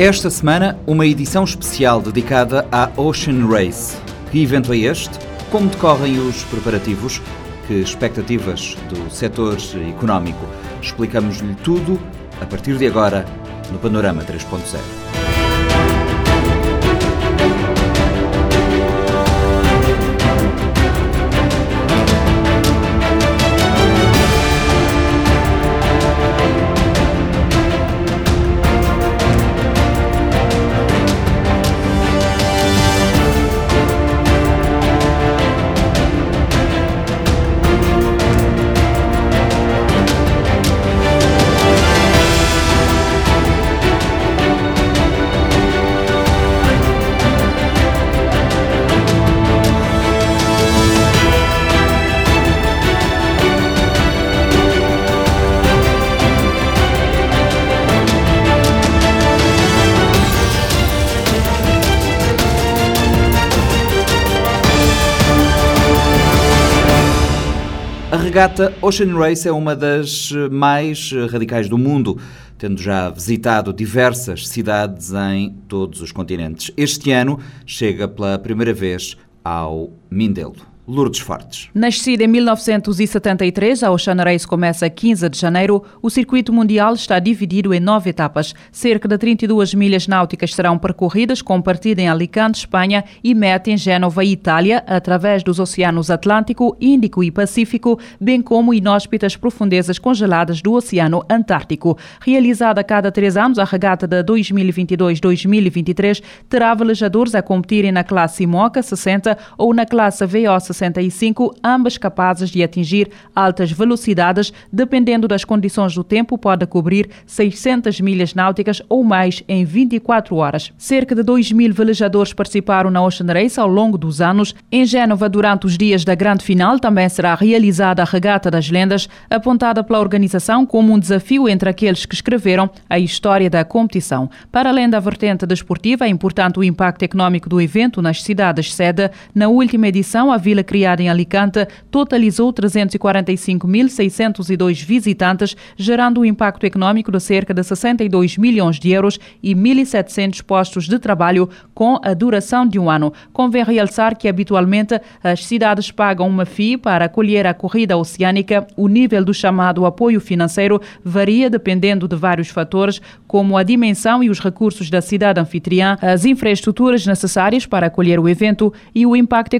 Esta semana, uma edição especial dedicada à Ocean Race. Que evento é este? Como decorrem os preparativos? Que expectativas do setor económico? Explicamos-lhe tudo a partir de agora no Panorama 3.0. regata Ocean Race é uma das mais radicais do mundo, tendo já visitado diversas cidades em todos os continentes. Este ano chega pela primeira vez ao Mindelo. Lourdes Fortes. Nascida em 1973, a Ocean Race começa a 15 de janeiro. O circuito mundial está dividido em nove etapas. Cerca de 32 milhas náuticas serão percorridas, com partida em Alicante, Espanha, e meta em Génova, Itália, através dos oceanos Atlântico, Índico e Pacífico, bem como inóspitas profundezas congeladas do Oceano Antártico. Realizada a cada três anos, a regata de 2022-2023 terá velejadores a competirem na classe IMOCA 60 ou na classe VO 60 65, ambas capazes de atingir altas velocidades, dependendo das condições do tempo, pode cobrir 600 milhas náuticas ou mais em 24 horas. Cerca de 2 mil velejadores participaram na Ocean Race ao longo dos anos. Em Génova, durante os dias da grande final, também será realizada a Regata das Lendas, apontada pela organização como um desafio entre aqueles que escreveram a história da competição. Para além da vertente desportiva, é importante o impacto económico do evento nas cidades sede. Na última edição, a Vila criada em Alicante, totalizou 345.602 visitantes, gerando um impacto económico de cerca de 62 milhões de euros e 1.700 postos de trabalho com a duração de um ano. Convém realçar que habitualmente as cidades pagam uma FII para acolher a corrida oceânica. O nível do chamado apoio financeiro varia dependendo de vários fatores, como a dimensão e os recursos da cidade anfitriã, as infraestruturas necessárias para acolher o evento e o impacto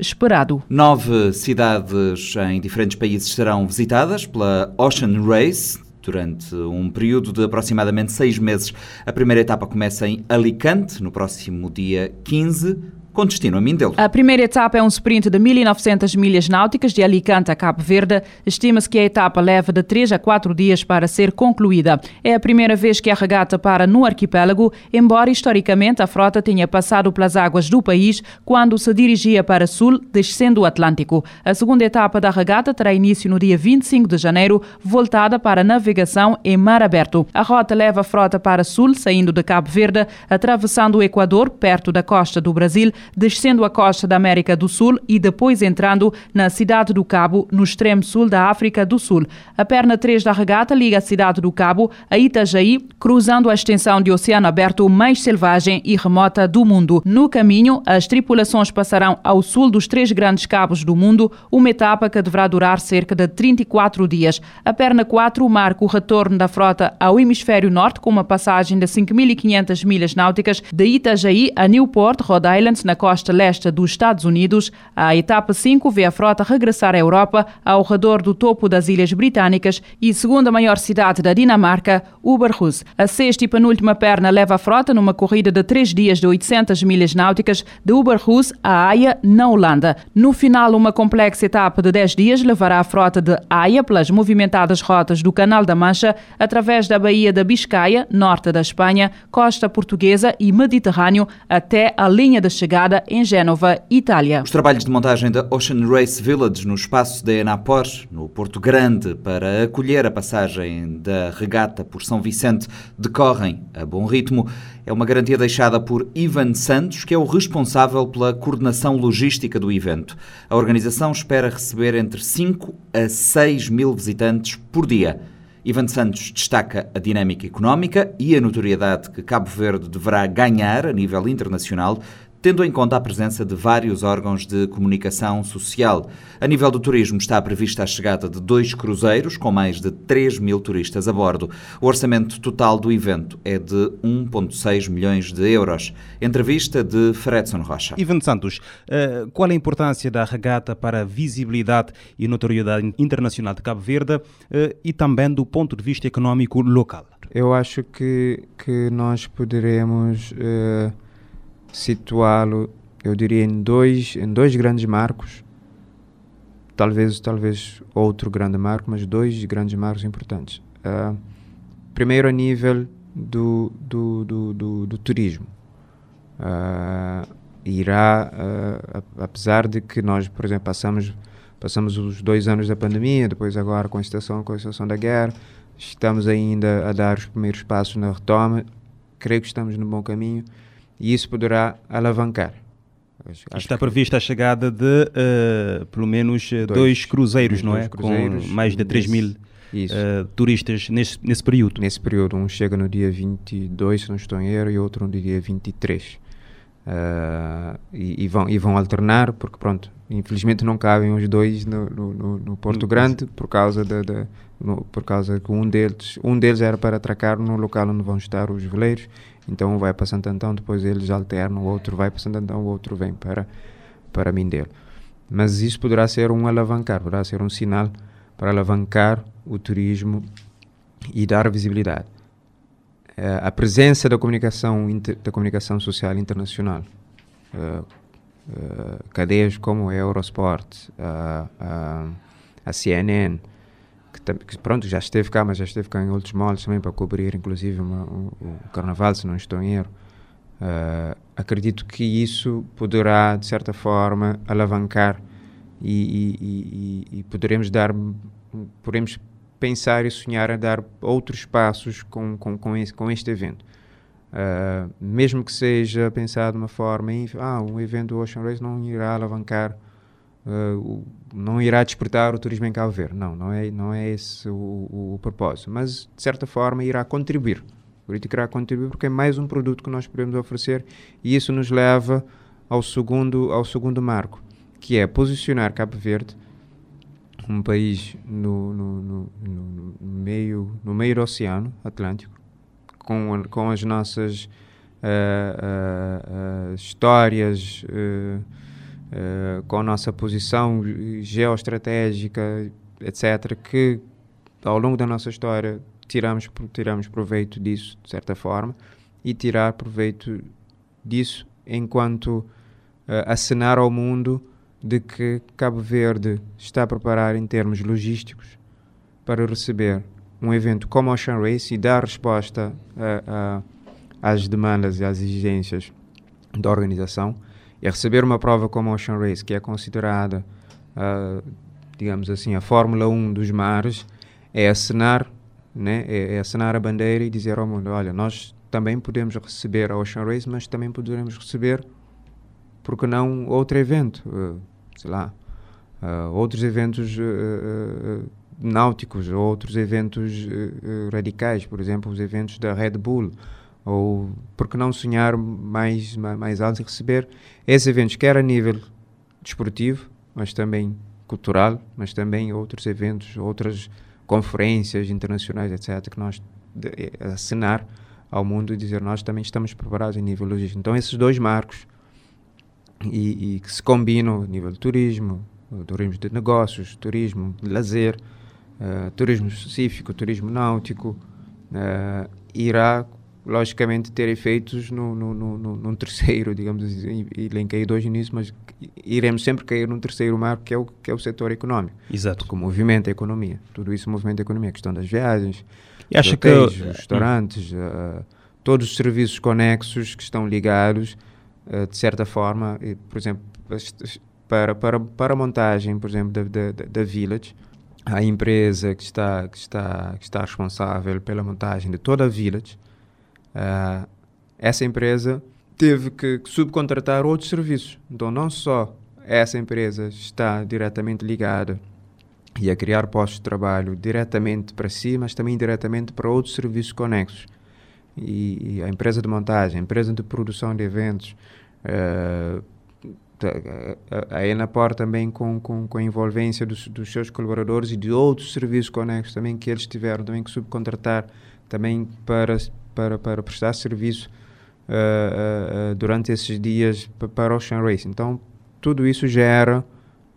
esperado esperado. Nove cidades em diferentes países serão visitadas pela Ocean Race, durante um período de aproximadamente seis meses. A primeira etapa começa em Alicante, no próximo dia 15 com destino a Mindelo. A primeira etapa é um sprint de 1.900 milhas náuticas de Alicante a Cabo Verde. Estima-se que a etapa leva de 3 a 4 dias para ser concluída. É a primeira vez que a regata para no arquipélago, embora historicamente a frota tenha passado pelas águas do país quando se dirigia para sul, descendo o Atlântico. A segunda etapa da regata terá início no dia 25 de janeiro, voltada para navegação em mar aberto. A rota leva a frota para sul, saindo de Cabo Verde, atravessando o Equador, perto da costa do Brasil, descendo a costa da América do Sul e depois entrando na cidade do Cabo, no extremo sul da África do Sul. A perna 3 da regata liga a cidade do Cabo a Itajaí, cruzando a extensão de oceano aberto mais selvagem e remota do mundo. No caminho, as tripulações passarão ao sul dos três grandes cabos do mundo, uma etapa que deverá durar cerca de 34 dias. A perna 4 marca o retorno da frota ao hemisfério norte com uma passagem de 5.500 milhas náuticas de Itajaí a Newport, Rhode Island, na na costa leste dos Estados Unidos, a etapa 5 vê a frota regressar à Europa ao redor do topo das Ilhas Britânicas e segunda maior cidade da Dinamarca, Uberhus. A sexta e penúltima perna leva a frota numa corrida de três dias de 800 milhas náuticas de Uberhus a Haia, na Holanda. No final, uma complexa etapa de 10 dias levará a frota de Haia pelas movimentadas rotas do Canal da Mancha através da Baía da Biscaia, norte da Espanha, costa portuguesa e Mediterrâneo até a linha de chegada em Génova, Itália. Os trabalhos de montagem da Ocean Race Village no espaço da Enapor, no Porto Grande, para acolher a passagem da regata por São Vicente, decorrem a bom ritmo. É uma garantia deixada por Ivan Santos, que é o responsável pela coordenação logística do evento. A organização espera receber entre 5 a 6 mil visitantes por dia Ivan Santos destaca a dinâmica económica e a notoriedade que Cabo Verde deverá ganhar a nível internacional tendo em conta a presença de vários órgãos de comunicação social. A nível do turismo está prevista a chegada de dois cruzeiros com mais de 3 mil turistas a bordo. O orçamento total do evento é de 1,6 milhões de euros. Entrevista de Fredson Rocha. Ivan Santos, eh, qual a importância da regata para a visibilidade e notoriedade internacional de Cabo Verde eh, e também do ponto de vista económico local? Eu acho que, que nós poderemos uh, situá-lo, eu diria, em dois, em dois grandes marcos. Talvez, talvez outro grande marco, mas dois grandes marcos importantes. Uh, primeiro, a nível do, do, do, do, do turismo. Uh, irá, uh, apesar de que nós, por exemplo, passamos, passamos os dois anos da pandemia, depois agora com a situação, com a situação da guerra, estamos ainda a dar os primeiros passos na retoma, creio que estamos no bom caminho e isso poderá alavancar. Acho Está prevista a chegada de uh, pelo menos eh, dois, dois cruzeiros, dois, não é? Cruzeiros, Com mais de 3 mil uh, turistas nesse, nesse período. Nesse período, um chega no dia 22, se não estou em erro, e outro no dia 23. Uh, e, e, vão, e vão alternar, porque pronto, infelizmente não cabem os dois no, no, no Porto Grande, por causa, de no, por causa que um deles, um deles era para atracar no local onde vão estar os veleiros então um vai para Santo Antão, depois eles alternam, o outro vai para Santo Antão, o outro vem para, para Mindelo. Mas isso poderá ser um alavancar, poderá ser um sinal para alavancar o turismo e dar visibilidade. Uh, a presença da comunicação, inter, da comunicação social internacional, uh, uh, cadeias como a Eurosport, a CNN, que, pronto, já esteve cá, mas já esteve cá em outros moldes também para cobrir, inclusive, uma, um, Carnaval, se não estou em erro. Uh, acredito que isso poderá, de certa forma, alavancar e, e, e, e poderemos dar, podemos pensar e sonhar a dar outros passos com, com, com, esse, com este evento. Uh, mesmo que seja pensado de uma forma, ah, um evento Ocean Race não irá alavancar uh, não irá despertar o turismo em Cabo Verde. Não, não é, não é esse o, o, o propósito. Mas, de certa forma, irá contribuir. O político irá contribuir porque é mais um produto que nós podemos oferecer e isso nos leva ao segundo, ao segundo marco, que é posicionar Cabo Verde, um país no, no, no, no meio, no meio do Oceano Atlântico, com, com as nossas uh, uh, uh, histórias, uh, com a nossa posição geoestratégica, etc., que ao longo da nossa história tiramos, tiramos proveito disso, de certa forma, e tirar proveito disso enquanto uh, acenar ao mundo de que Cabo Verde está a preparar em termos logísticos para receber um evento como o Ocean Race e dar resposta a, a, às demandas e às exigências da organização é receber uma prova como a Ocean Race, que é considerada, uh, digamos assim, a Fórmula 1 dos mares, é assinar, né, é, é a bandeira e dizer ao mundo, olha, nós também podemos receber a Ocean Race, mas também poderemos receber, porque não, outro evento, uh, sei lá, uh, outros eventos náuticos, outros eventos radicais, por exemplo, os eventos da Red Bull, ou por que não sonhar mais, mais alto e receber esses eventos, quer a nível desportivo, mas também cultural, mas também outros eventos, outras conferências internacionais, etc., que nós assinar ao mundo e dizer nós também estamos preparados em nível logístico. Então, esses dois marcos e, e que se combinam a nível de turismo, turismo de negócios, turismo de lazer, uh, turismo específico, turismo náutico, uh, irá logicamente ter efeitos no, no, no, no terceiro, digamos assim, elenquei dois nisso, mas iremos sempre cair num terceiro marco que é o, que é o setor econômico. Exato. Porque movimenta a economia, tudo isso movimenta a economia, a questão das viagens, e acho hotéis, que... restaurantes, uh, todos os serviços conexos que estão ligados, uh, de certa forma, e, por exemplo, para, para, para a montagem, por exemplo, da, da, da Village, a empresa que está, que, está, que está responsável pela montagem de toda a Village, Uh, essa empresa teve que subcontratar outros serviços. Então, não só essa empresa está diretamente ligada e a criar postos de trabalho diretamente para si, mas também diretamente para outros serviços conexos. E, e a empresa de montagem, a empresa de produção de eventos, uh, a Enapor também com, com, com a envolvência dos, dos, seus colaboradores e de outros serviços conexos também que eles tiveram também que subcontratar também para, para, para prestar serviço uh, uh, durante esses dias para o Ocean Race. Então, tudo isso gera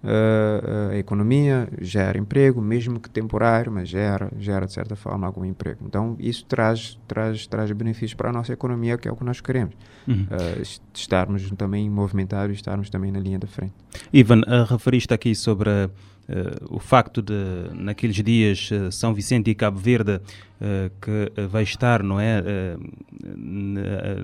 uh, a economia, gera emprego, mesmo que temporário, mas gera, gera de certa forma algum emprego. Então isso traz, traz, traz benefícios para a nossa economia, que é o que nós queremos. Uhum. Uh, estarmos também movimentados, estarmos também na linha da frente. Ivan, referiste aqui sobre Uh, o facto de, naqueles dias, uh, São Vicente e Cabo Verde, uh, que vai estar não é,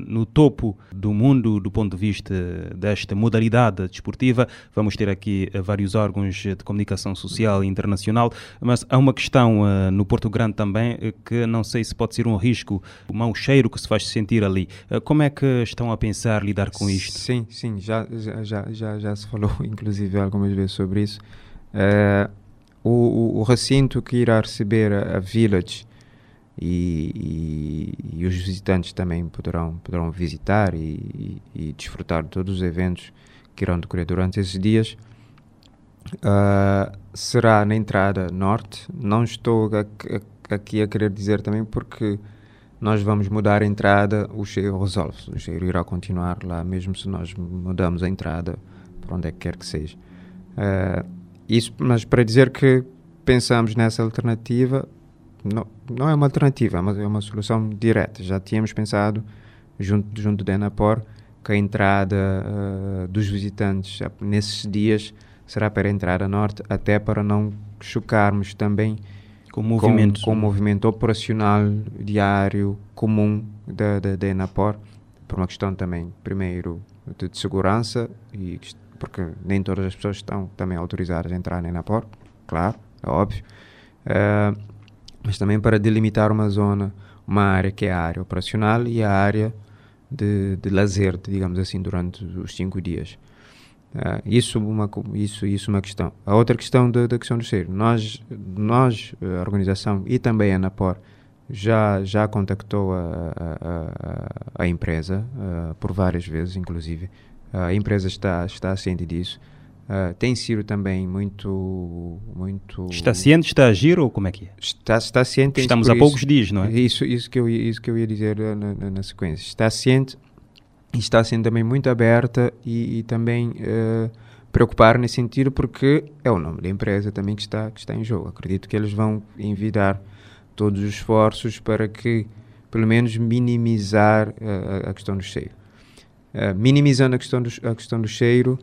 no topo do mundo do ponto de vista desta modalidade desportiva, vamos ter aqui vários órgãos de comunicação social e internacional, mas há uma questão no Porto Grande também que não sei se pode ser um risco, o mau cheiro que se faz sentir ali. como é que estão a pensar lidar com isto? Sim, sim, já, já, já, já se falou inclusive algumas vezes sobre isso. Uh, o, o, recinto que irá receber a, a Village e, e, e, os visitantes também poderão, poderão visitar e, e, desfrutar de todos os eventos que irão decorrer durante esses dias. Uh, será na entrada norte. Não estou a, a, aqui a querer dizer também porque nós vamos mudar a entrada, o cheiro resolve-se. O cheiro irá continuar lá, mesmo se nós mudamos a entrada para onde é que quer que seja. Uh, isso, mas para dizer que pensamos nessa alternativa, não, não é uma alternativa, é uma, é uma solução direta. Já tínhamos pensado, junto, junto da Enapor, que a entrada uh, dos visitantes nesses dias será para a entrada norte, até para não chocarmos também com o movimento, com, com o movimento operacional diário comum da, da, da Enapor, por uma questão também, primeiro, de, de segurança e porque nem todas as pessoas estão também autorizadas a entrar na Enapor, claro, é óbvio, uh, mas também para delimitar uma zona, uma área que é a área operacional e a área de, de lazer, digamos assim, durante os cinco dias. Uh, isso uma isso isso uma questão. A outra questão da, da questão do cheiro. Nós nós a organização e também a Napor já já contactou a, a, a, a empresa uh, por várias vezes inclusive a empresa está, está ciente disso. Uh, tem sido também muito, muito... Está ciente, está a agir ou como é que é? Está, está ciente. Estamos há poucos dias, não é? Isso, isso, que, eu, isso que eu ia dizer na, na, na sequência. Está ciente e está sendo também muito aberta e, e também uh, preocupar nesse sentido porque é o nome da empresa também que está, que está em jogo. Acredito que eles vão envidar todos os esforços para que, pelo menos, minimizar uh, a questão do cheio. Eh, minimizando a questão, do, a questão do cheiro,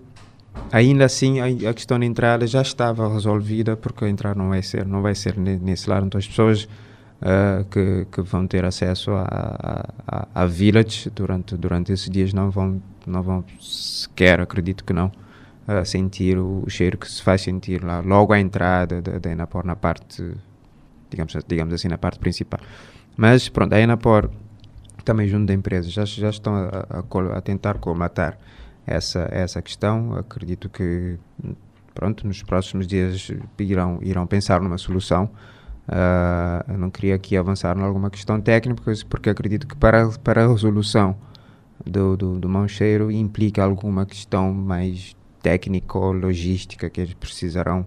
ainda assim a, a, questão da entrada já estava resolvida porque a entrada não vai ser não vai ser nesse lado então as pessoas uh, que, que vão ter acesso a, a, a, village durante durante esses dias não vão não vão sequer acredito que não uh, sentir o, o, cheiro que se faz sentir lá. Logo à entrada da, da Enapor na parte digamos digamos assim na parte principal. Mas pronto a Enapor também junto da empresa, já, já estão a, a, a tentar colmatar essa, essa questão. Acredito que pronto, nos próximos dias irão, irão pensar numa solução. Uh, não queria aqui avançar em alguma questão técnica, porque acredito que para, para a resolução do, do, do mancheiro implica alguma questão mais técnico-logística que eles precisarão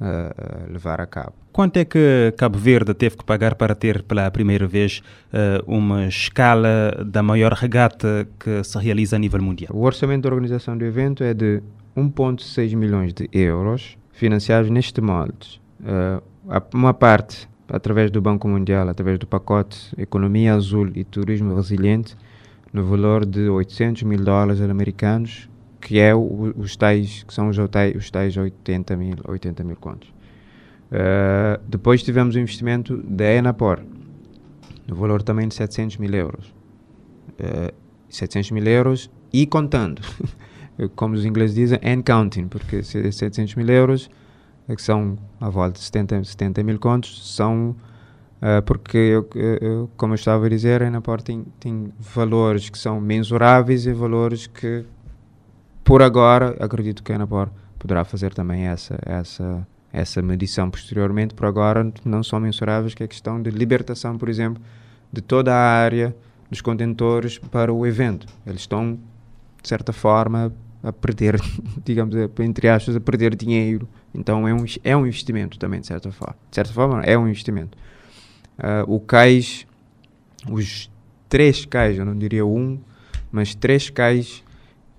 uh, levar a cabo. Quanto é que Cabo Verde teve que pagar para ter pela primeira vez uh, uma escala da maior regata que se realiza a nível mundial? O orçamento da organização do evento é de 1,6 milhões de euros, financiados neste molde. Uh, uma parte através do Banco Mundial, através do pacote Economia Azul e Turismo Resiliente, no valor de 800 mil dólares americanos, que é o, os tais, que são os, os tais 80 mil, 80 mil contos. Uh, depois tivemos o investimento da Enapor, no valor também de 700 mil euros. Uh, eh, 700 mil euros e contando, como os ingleses dizem, and counting, porque 700 mil euros, que são à volta de 70, 70 mil contos, são porque, eu, eu, como eu estava a dizer, a Enapor tem, tem valores que são mensuráveis e valores que por agora, acredito que a Enapor poderá fazer também essa, essa, essa medição posteriormente, por agora não são mensuráveis, que é a questão de libertação, por exemplo, de toda a área dos contentores para o evento. Eles estão, de certa forma, a perder, digamos, entre aspas, a perder dinheiro. Então é um, é um investimento também, de certa forma. De certa forma, é um investimento. Uh, o cais, os três cais, eu não diria um, mas três cais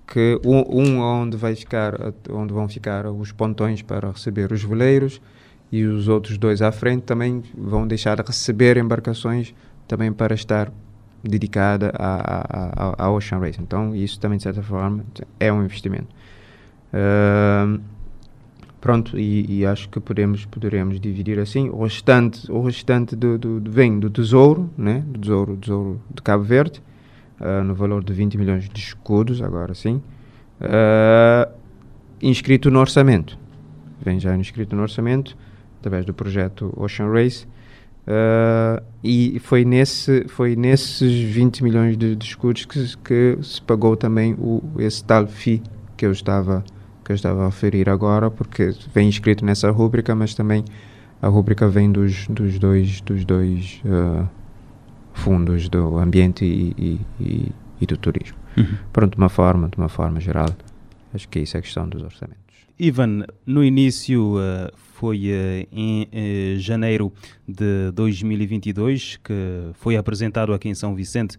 que um, onde vai ficar onde vão ficar os pontões para receber os veleiros e os outros dois à frente também vão deixar de receber embarcações também para estar dedicada à, à, Ocean Race. Então, isso também, de certa forma, é um investimento. Uh, pronto, e, e, acho que podemos, poderemos dividir assim. O restante, o restante do, do vem do tesouro, né? do tesouro, tesouro de Cabo Verde, uh, no valor de 20 milhões de escudos, agora sim, uh, inscrito no orçamento. Vem já inscrito no orçamento, através do projeto Ocean Race, Uh, e foi, nesse, foi nesses 20 milhões de, de escudos que, que, se pagou também o, esse tal FII que eu estava que eu estava a referir agora, porque vem escrito nessa rúbrica, mas também a rúbrica vem dos, dos dois, dos dois uh, fundos do ambiente e, e, e do turismo. Uhum. Pronto, de uma forma, de uma forma geral, acho que isso é a questão dos orçamentos. Ivan, no início uh, foi uh, em uh, janeiro de 2022 que foi apresentado aqui em São Vicente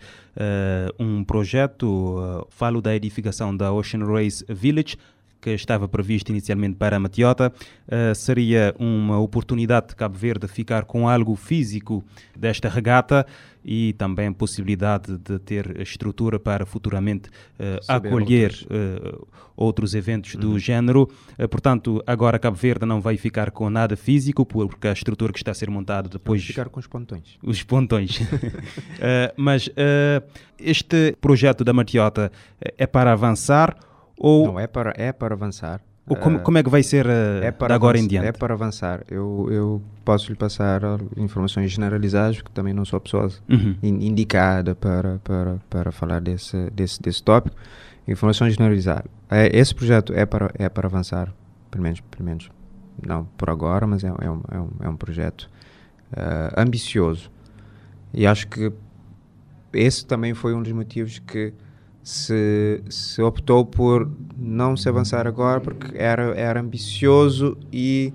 um projeto, falo da edificação da Ocean Race Village, que estava previsto inicialmente para a Matiota, uh, seria uma oportunidade de Cabo Verde ficar com algo físico desta regata e também possibilidade de ter estrutura para futuramente uh, acolher outros. Uh, outros eventos uhum. do género. portanto, agora Cabo Verde não vai ficar com nada físico, porque a estrutura que está a ser montada depois. Vai ficar com os pontões. Os pontões. mas este projeto da Matiota é para avançar ou... Não, é para, é para avançar. Ou como, como é que vai ser uh, é para agora em diante? É para avançar. Eu, eu posso lhe passar informações generalizadas, porque também não sou a pessoa uhum. in, indicada para, para, para falar desse, desse, desse tópico. Informações generalizadas. É, esse projeto é para, é para avançar, pelo menos, pelo menos não por agora, mas é, é, um, é, um, é um projeto uh, ambicioso. E acho que esse também foi um dos motivos que se, se optou por não se avançar agora porque era, era ambicioso e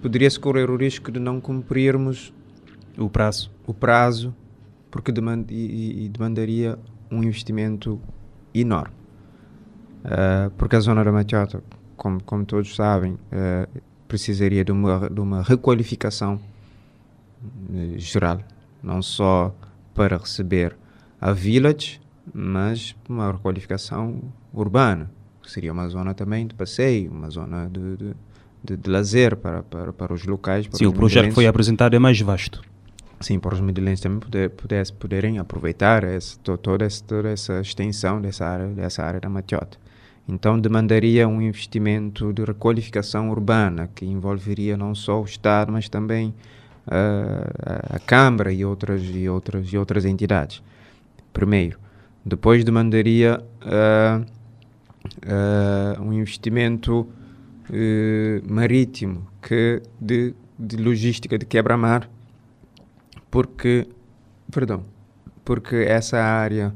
poderia-se correr o risco de não cumprirmos o prazo, o prazo porque demand, e, e demandaria um investimento enorme. Uh, porque a zona da Machota, como, como todos sabem, uh, precisaria de uma, de uma requalificação uh, geral, não só para receber a village, mas uma requalificação urbana, que seria uma zona também de passeio, uma zona de, de, de, de lazer para, para, para os locais. Para Sim, os o projeto que foi apresentado é mais vasto. Sim, para os medellíns também poder, pudesse, poderem aproveitar esse, toda, essa, toda essa extensão dessa área, dessa área da Matiota. Então demandaria um investimento de requalificação urbana que envolveria não só o Estado, mas também uh, a Câmara e outras, e, outras, e outras entidades. Primeiro. Depois demandaria uh, uh, um investimento uh, marítimo que de, de logística de quebra-mar, porque, perdão, porque essa área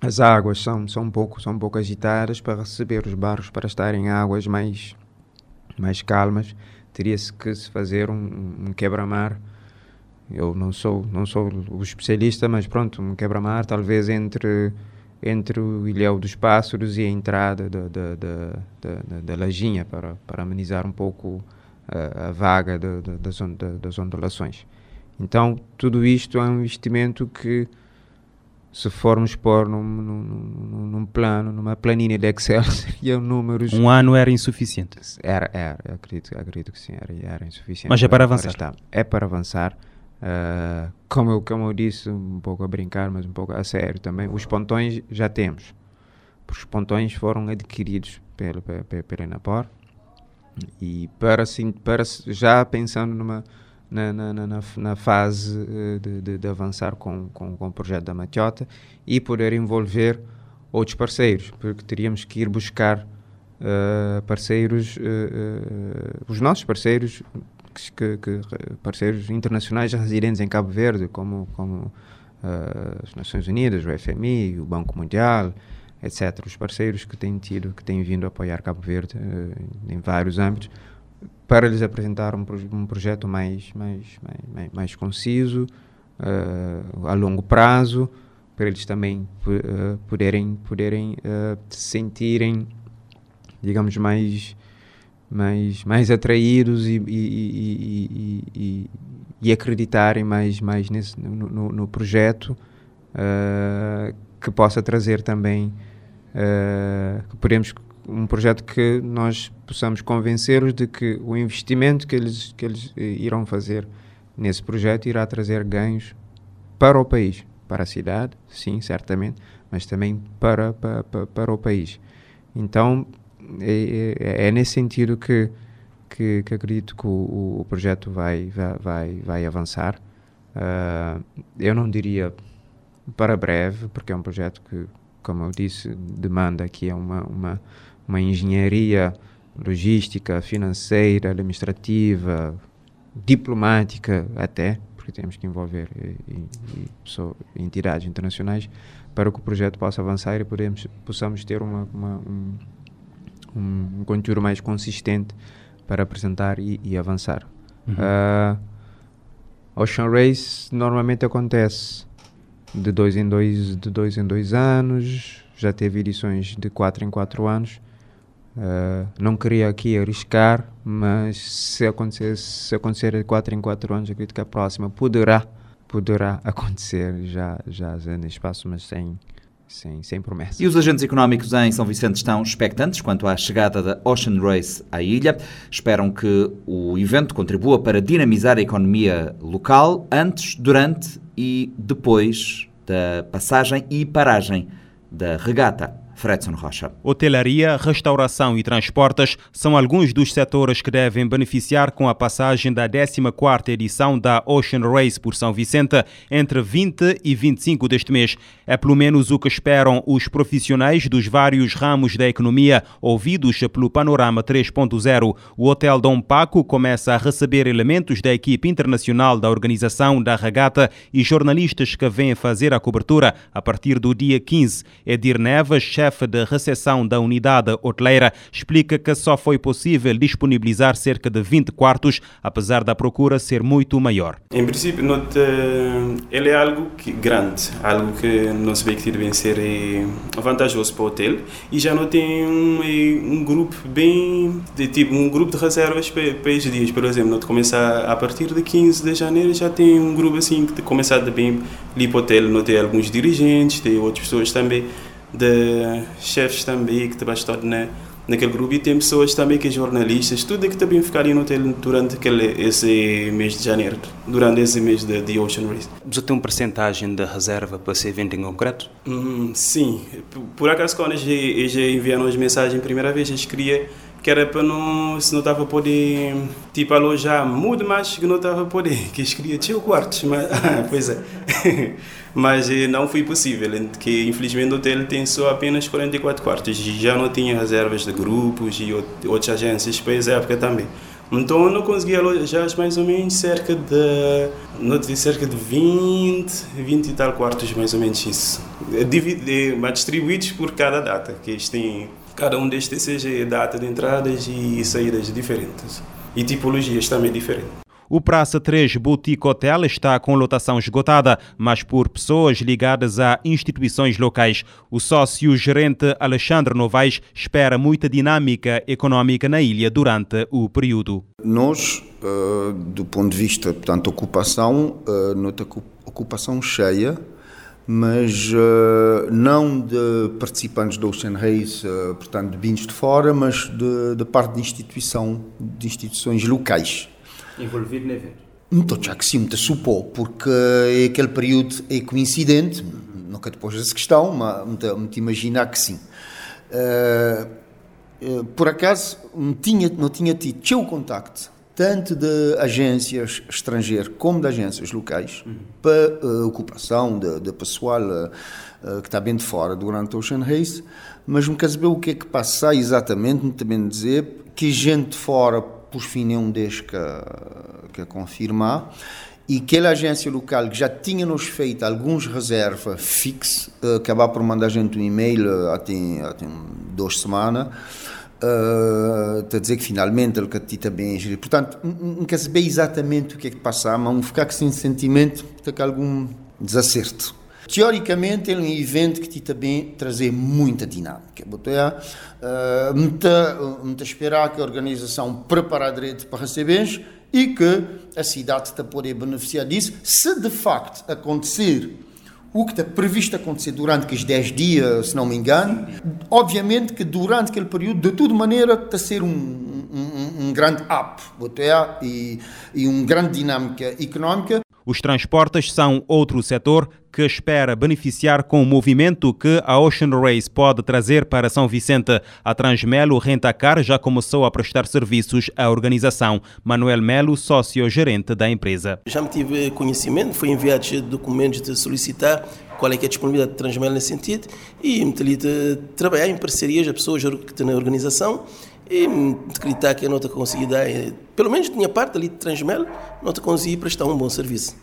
as águas são, são, um pouco, são um pouco agitadas para receber os barcos para estarem em águas mais, mais calmas. Teria-se que se fazer um, um quebra-mar eu não sou não sou o especialista, mas pronto, um quebra-mar talvez entre entre o Ilhéu dos Pássaros e a entrada da, da, da, da, lajinha para, para amenizar um pouco a, a vaga da, da, das, das ondulações. Então, tudo isto é um investimento que, se formos pôr num, num, num plano, numa planilha de Excel, seriam números... Um ano era insuficiente? Era, era acredito, acredito que sim, era, era insuficiente. Mas é para avançar? Para é para avançar. Uh, como, eu, como eu disse, um pouco a brincar, mas um pouco a sério também, os pontões já temos. Os pontões foram adquiridos pelo, pelo, pelo Enapor e para, assim, para já pensando numa, na, na, na, na fase eh, de, de, de, avançar com, com, com o projeto da Matiota e poder envolver outros parceiros, porque teríamos que ir buscar uh, parceiros, uh, os nossos parceiros, que, que, parceiros internacionais residentes em Cabo Verde, como, como as Nações Unidas, o FMI, o Banco Mundial, etc. Os parceiros que têm tido, que têm vindo a apoiar Cabo Verde em vários âmbitos, para lhes apresentar um, um projeto mais, mais, mais, mais conciso, uh, a longo prazo, para eles também uh, poderem, poderem uh, sentirem, digamos, mais, mais, mais atraídos e, e, e, e, acreditarem mais, mais nesse, no, no, no projeto que possa trazer também, que podemos um projeto que nós possamos convencê-los de que o investimento que eles, que eles eh, irão fazer nesse projeto irá trazer ganhos para o país, para a cidade, sim, certamente, mas também para, para, para o país. Então, é, é, é, nesse sentido que, que, que acredito que o, o, projeto vai, vai, vai, avançar. Uh, eu não diria para breve, porque é um projeto que, como eu disse, demanda aqui uma, uma uma engenharia logística, financeira, administrativa, diplomática até, porque temos que envolver e, e, e entidades internacionais para que o projeto possa avançar e podemos, possamos ter uma, uma, um, um, conteúdo mais consistente para apresentar e, e avançar. Uhum. Uh, Ocean Race normalmente acontece de dois em dois, de dois em dois anos, já teve edições de quatro em quatro anos Uh, não queria aqui arriscar, mas se acontecer, se acontecer de 4 em 4 anos, acredito que a próxima poderá, poderá acontecer já, já no espaço, mas sem, sem, sem promessa. E os agentes económicos em São Vicente estão expectantes quanto à chegada da Ocean Race à ilha. Esperam que o evento contribua para dinamizar a economia local antes, durante e depois da passagem e paragem da regata. Fredson Rocha. Hotelaria, restauração e transportes são alguns dos setores que devem beneficiar com a passagem da 14ª edição da Ocean Race por São Vicente entre 20 e 25 deste mês. É pelo menos o que esperam os profissionais dos vários ramos da economia ouvidos pelo Panorama 3.0. O Hotel Dom Paco começa a receber elementos da equipe internacional da organização da regata e jornalistas que vêm fazer a cobertura a partir do dia 15. Edir Neves, chefe chefe de recepção da unidade hoteleira, explica que só foi possível disponibilizar cerca de 20 quartos, apesar da procura ser muito maior. Em princípio, note, ele é algo que, grande, algo que não se vê que deve ser vantajoso para o hotel e já não tem um, um grupo bem, de, tipo um grupo de reservas para, para estes dias. Por exemplo, não começa a partir de 15 de janeiro já tem um grupo assim que começa a bem ali para o hotel, não tem alguns dirigentes, tem outras pessoas também de chefes também que estão estar na, naquele grupo e tem pessoas também que jornalistas, tudo que também ficaram no hotel durante aquele, esse mês de janeiro, durante esse mês de, de Ocean Race. Você tem uma percentagem de reserva para esse evento em concreto? Hum, sim, por acaso quando já enviaram as mensagens a primeira vez, eu queria que era para não, se não estava a poder, tipo, alojar muito mais que não estava a poder, que eles queriam tio quartos, mas, pois é, mas eh, não foi possível, que infelizmente o hotel tem só apenas 44 quartos, e já não tinha reservas de grupos e outras agências para essa época também. Então eu não consegui alojar mais ou menos cerca de, não cerca de 20, 20 e tal quartos, mais ou menos isso. Distribuídos por cada data, que eles têm cada um destes seja data de entradas e saídas diferentes. E tipologias também diferentes. O Praça 3 Boutique Hotel está com lotação esgotada, mas por pessoas ligadas a instituições locais. O sócio-gerente Alexandre Novaes espera muita dinâmica económica na ilha durante o período. Nós, uh, do ponto de vista, portanto, ocupação, uh, nota ocupação cheia, mas uh, não de participantes do Ocean Race, uh, portanto, de vindos de fora, mas de, de, parte de instituição, de instituições locais. Envolvido no evento? Então, já que sim, muito supor, porque é aquele período é coincidente, nunca depois dessa questão, mas me imaginar que sim. Uh, por acaso, não tinha, não tinha tido seu contacto tanto de agências estrangeiras como de agências locais, uhum. para uh, ocupação de, de pessoal uh, que está bem de fora durante o Ocean Race, mas quer saber o que é que passa exatamente, também dizer que gente de fora, por fim, não deixa que, que confirmar, e aquela agência local que já tinha nos feito alguns reservas fixas, uh, acabar por mandar a gente um e-mail uh, até, até duas semanas, uh, a dizer que finalmente ele que está bem gerido. Portanto, não quer saber exatamente o que é que passa, mas ficar sem sentimento de algum desacerto. Teoricamente, é um evento que te também trazer muita dinâmica. Uh, muita, muita esperar que a organização prepare direito para receber e que a cidade está poder beneficiar disso, se de facto acontecer o que está previsto acontecer durante aqueles 10 dias, se não me engano, obviamente que durante aquele período, de toda maneira, está a ser um, um, um grande up e, e uma grande dinâmica económica. Os transportes são outro setor que espera beneficiar com o movimento que a Ocean Race pode trazer para São Vicente. A Transmelo Rentacar já começou a prestar serviços à organização. Manuel Melo, sócio-gerente da empresa. Já me tive conhecimento, foi enviado documentos de solicitar qual é, que é a disponibilidade de Transmelo nesse sentido e me de trabalhar em parcerias a pessoas que estão na organização e acreditar que a nota consegui dar, pelo menos da minha parte ali de Transmelo, nota consegui prestar um bom serviço.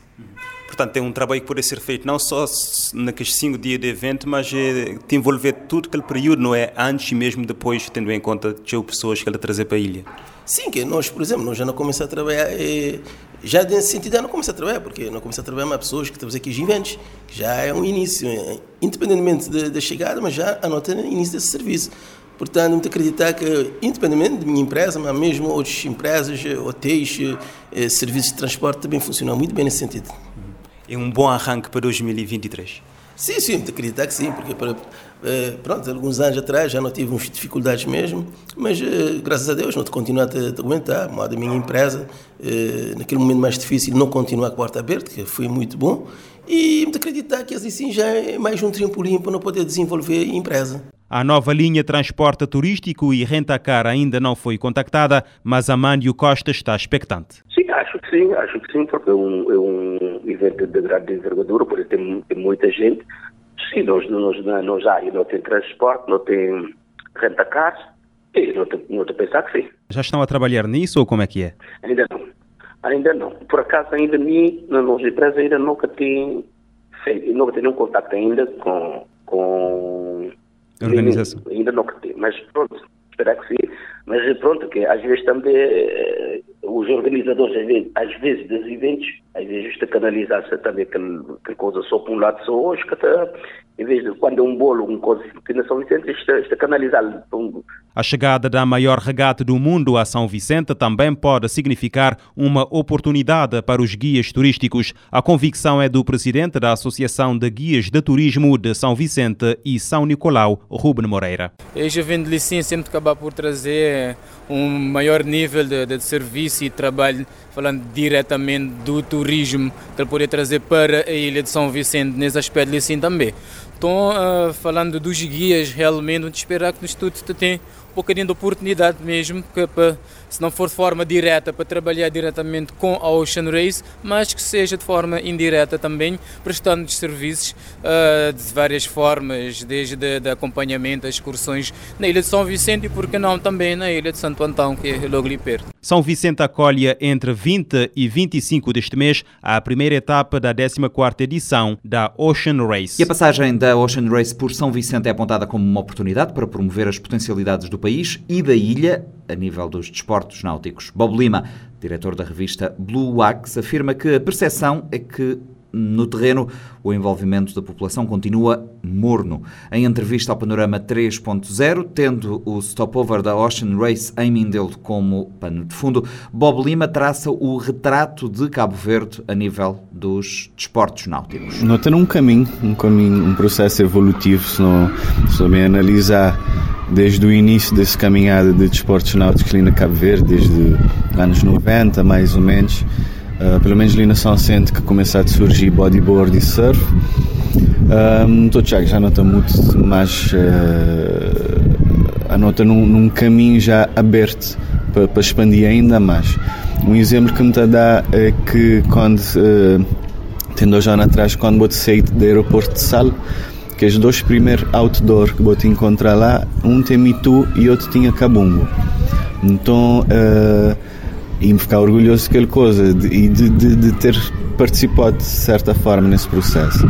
Portanto, tem um trabalho que pode ser feito não só naqueles cinco dias de evento, mas é, te envolver todo aquele período, não é? Antes e mesmo depois, tendo em conta que tinha pessoas que ela trazer para a ilha. Sim, que nós, por exemplo, nós já não começamos a trabalhar, é, já nesse sentido já não começamos a trabalhar, porque não começamos a trabalhar mais pessoas que temos aqui os eventos, já é um início, é, independentemente da chegada, mas já anota o início desse serviço. Portanto, muito acreditar que, independentemente da minha empresa, mas mesmo outras empresas, hotéis, eh, serviços de transporte também funcionam muito bem nesse sentido é um bom arranque para 2023? Sim, sim, acreditar que sim, porque para, eh, pronto, alguns anos atrás já não tive dificuldades mesmo, mas eh, graças a Deus não te continuo a te, te aguentar, modo a minha empresa, naquele momento mais difícil, não continuar com a porta aberta, que foi muito bom, e me acreditar que assim já é mais um trampolim para não poder desenvolver a empresa. A nova linha transporte turístico e renta-car ainda não foi contactada, mas Amândio Costa está expectante. Sim, acho que sim, acho que sim, porque é um, é um evento de grande envergadura, por isso tem, tem muita gente. Sim, nós, nós, nós já não tem transporte, não tem renta-car, e não te, não te pensar que sim. Já estão a trabalhar nisso ou como é que é? Ainda não, ainda não. Por acaso ainda mim, na nossa empresa ainda nunca tem nunca tem nenhum contato ainda com, com organização. Ainda não mas pronto, esperar que sim. Mas pronto, que às vezes também eh, os organizadores, às vezes, às vezes dos eventos, às vezes está canalizar-se também aquela, aquela coisa só para um lado só hoje, que está, em vez de quando é um bolo, uma coisa que na São Vicente, está, está canalizado. A chegada da maior regata do mundo a São Vicente também pode significar uma oportunidade para os guias turísticos. A convicção é do presidente da Associação de Guias de Turismo de São Vicente e São Nicolau, Ruben Moreira. Eu já vim de licença sempre acabar por trazer um maior nível de, de serviço e trabalho, falando diretamente do turismo, que ele poder trazer para a ilha de São Vicente, nesse aspecto assim também. Então, uh, falando dos guias, realmente, onde esperar que no Instituto tem um bocadinho de oportunidade mesmo, que para se não for de forma direta, para trabalhar diretamente com a Ocean Race, mas que seja de forma indireta também, prestando serviços uh, de várias formas, desde de, de acompanhamento, excursões na Ilha de São Vicente e, por que não, também na Ilha de Santo Antão, que é logo ali perto. São Vicente acolhe entre 20 e 25 deste mês a primeira etapa da 14ª edição da Ocean Race. E a passagem da Ocean Race por São Vicente é apontada como uma oportunidade para promover as potencialidades do país e da ilha a nível dos desportos náuticos. Bob Lima, diretor da revista Blue Wax, afirma que a percepção é que no terreno, o envolvimento da população continua morno. Em entrevista ao Panorama 3.0, tendo o stopover da Ocean Race em Mindelo como pano de fundo, Bob Lima traça o retrato de Cabo Verde a nível dos desportos náuticos. Nota um caminho, um caminho, um processo evolutivo, se não, não analisar desde o início dessa caminhada de desportos náuticos ali na Cabo Verde, desde anos 90 mais ou menos, uh, pelo menos ali na São Centro que começou a surgir bodyboard e surf. Estou já, já nota muito mais uh, a nota num, num caminho já aberto para, expandir ainda mais. Um exemplo que me está a dar é que quando, uh, tem dois anos atrás, quando eu saí do aeroporto de Sal, que os dois primeiros outdoor que vou te encontrar lá, um tem Mitu e outro tinha Cabungo. Então, uh, e me ficar orgulhoso daquela coisa e de, de, de, ter participado de certa forma nesse processo.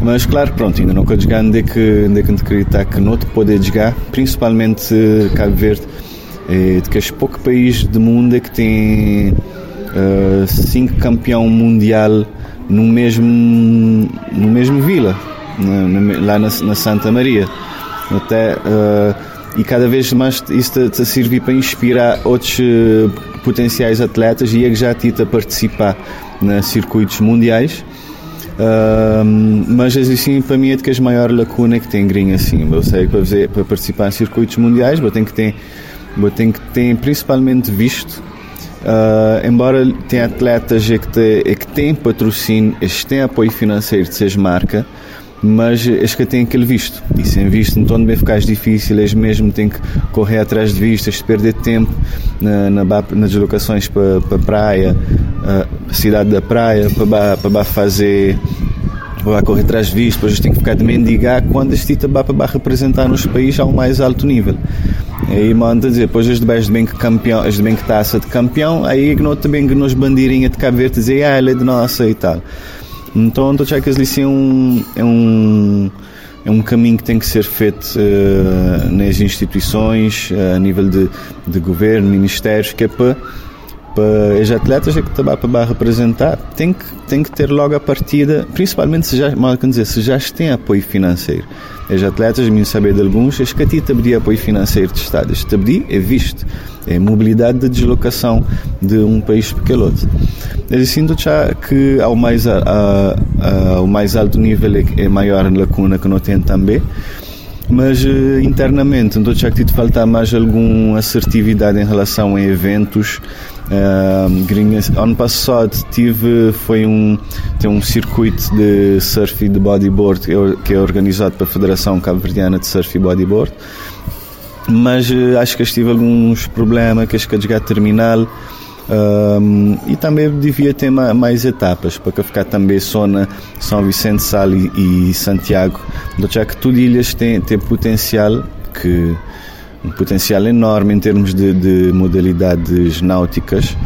Mas claro, pronto, ainda não estou jogar, onde é que, onde é que acreditar que não te poder jogar, principalmente Cabo Verde, é de que os poucos países do mundo é que tem uh, cinco campeão mundial no mesmo, no mesmo vila lá na, na Santa Maria. Até, uh, e cada vez mais isso está a servir para inspirar outros potenciais atletas e já a participar nos circuitos mundiais. Uh, mas assim, para mim é que as maiores lacunas que tem gringa assim. Eu sei que para, fazer, para participar em circuitos mundiais, eu tenho que ter, eu tenho que ter principalmente visto Uh, embora tenha atletas que, que têm patrocínio, que têm apoio financeiro de seja marca, mas acho que tem aquele visto. E sem visto, então deve ficar difícil, eles mesmo têm que correr atrás de vistas, perder tempo na, na, nas deslocações para, para a praia, a cidade da praia, para, para fazer vai correr atrás de visto, depois tem que ficar de mendigar quando este tita vai para representar nos países ao mais alto nível. Aí manda dizer, depois as de de bem que campeão, as de bem que taça de campeão, aí que não também que nos bandeirinha de Cabo Verde dizer, ah, ele é de nossa e tal. Então, a que isso é um, é um é um caminho que tem que ser feito uh, nas instituições, uh, a nível de, de governo, ministérios, que é para, para os atletas é que está para representar, tem que, tem que ter logo a partida, principalmente se já, mal dizer, se já têm apoio financeiro. Os atletas, me saber de alguns, é que a ti te apoio financeiro de Estado. Este é visto é mobilidade de deslocação de um país para aquele outro. Eu sinto já que ao mais, a, a, ao mais alto nível é, é maior a lacuna que não tem também, mas uh, internamente, que te falta mais alguma assertividade em relação a eventos. Uh, ano passado tive foi um tem um circuito de surf e de bodyboard que é organizado pela Federação Cabo-Verdiana de Surf e Bodyboard mas uh, acho que tive alguns problemas que acho que chegar terminal um, e também devia ter ma mais etapas para ficar também só na São Vicente Sal e, Santiago já que tudo ilhas tem, tem potencial que um potencial enorme em termos de, de modalidades náuticas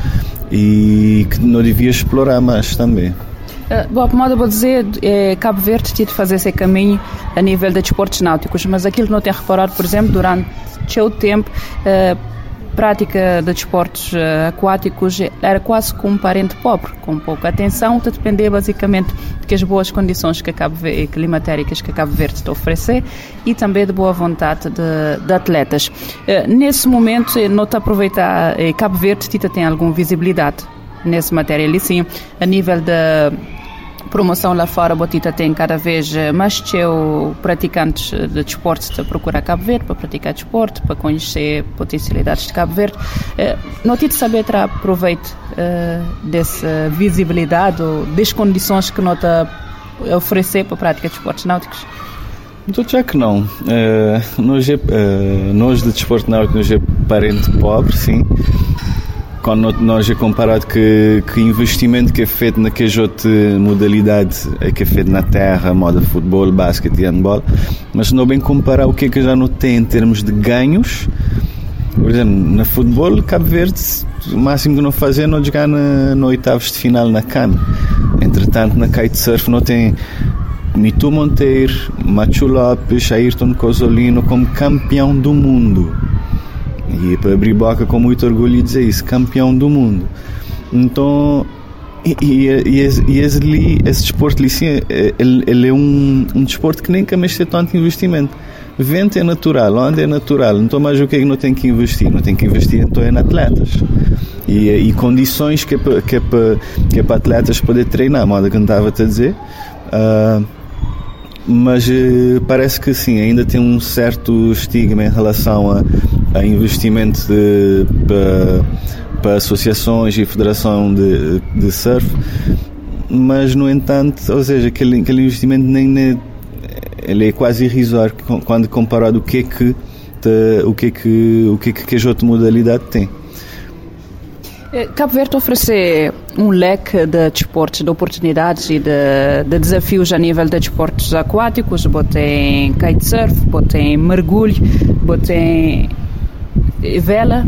e que não devia explorar mais também. Uh, bom, modo vou dizer, é, Cabo Verde tinha de fazer esse caminho a nível de desportos náuticos, mas aquilo que não tem reparado, por exemplo, durante seu tempo, uh, prática de desportos uh, aquáticos era quase como um parente pobre, com pouca atenção, de depender basicamente de que as boas condições que Cabo Verde, climatéricas que Cabo Verde a oferecer e também de boa vontade de, de atletas. Uh, nesse momento, nota aproveitar, Cabo Verde Tita tem alguma visibilidade nessa matéria ali sim, a nível da promoção lá fora, Botita tem cada vez eh, mais teu praticantes de desporto de procurar Cabo Verde para praticar desporto, para conhecer potencialidades de Cabo Verde. Eh, não tive de saber tirar proveito eh, dessa visibilidade ou das condições que nota oferecer para a prática de esportes náuticos? Então, já que não. Uh, nós, uh, nós de desporto náutico, nós é parente pobre, sim quando nós é comparado que, que investimento que é feito naquela outra modalidade é que é feito na terra, moda futebol, basquete e handball, mas não bem comparar o que é que já não tem em termos de ganhos. Por exemplo, na futebol, Cabo Verde, o máximo que não fazer é não jogar na, no oitavos de final na CAN. Entretanto, na kitesurf não tem Mitu Monteiro, Machu Lopes, Ayrton Cosolino como campeão do mundo e para abrir boca com muito orgulho dizer isso, campeão do mundo. Então, e, e, esse, esse, desporto ali, sim, é, ele, ele, é um, um desporto que nem mais tem tanto investimento. Vento é natural, onde é natural, então mais o que é que não tem que investir? Não tem que investir então é em atletas. E, e condições que é para, que é para, que é atletas poder treinar, moda que eu estava a dizer. Uh, mas uh, parece que sim, ainda tem um certo estigma em relação a, a investimento para, para associações e federação de, de surf, mas no entanto, ou seja, aquele, aquele investimento nem, nem ele é quase irrisório quando comparado o que é que o que é que o que é que a outra modalidade tem. Eh, Cabo Verde oferece um leque de desportos, de oportunidades e de, de desafios a nível de desportos aquáticos. Botem kitesurf, botem mergulho, botem vela.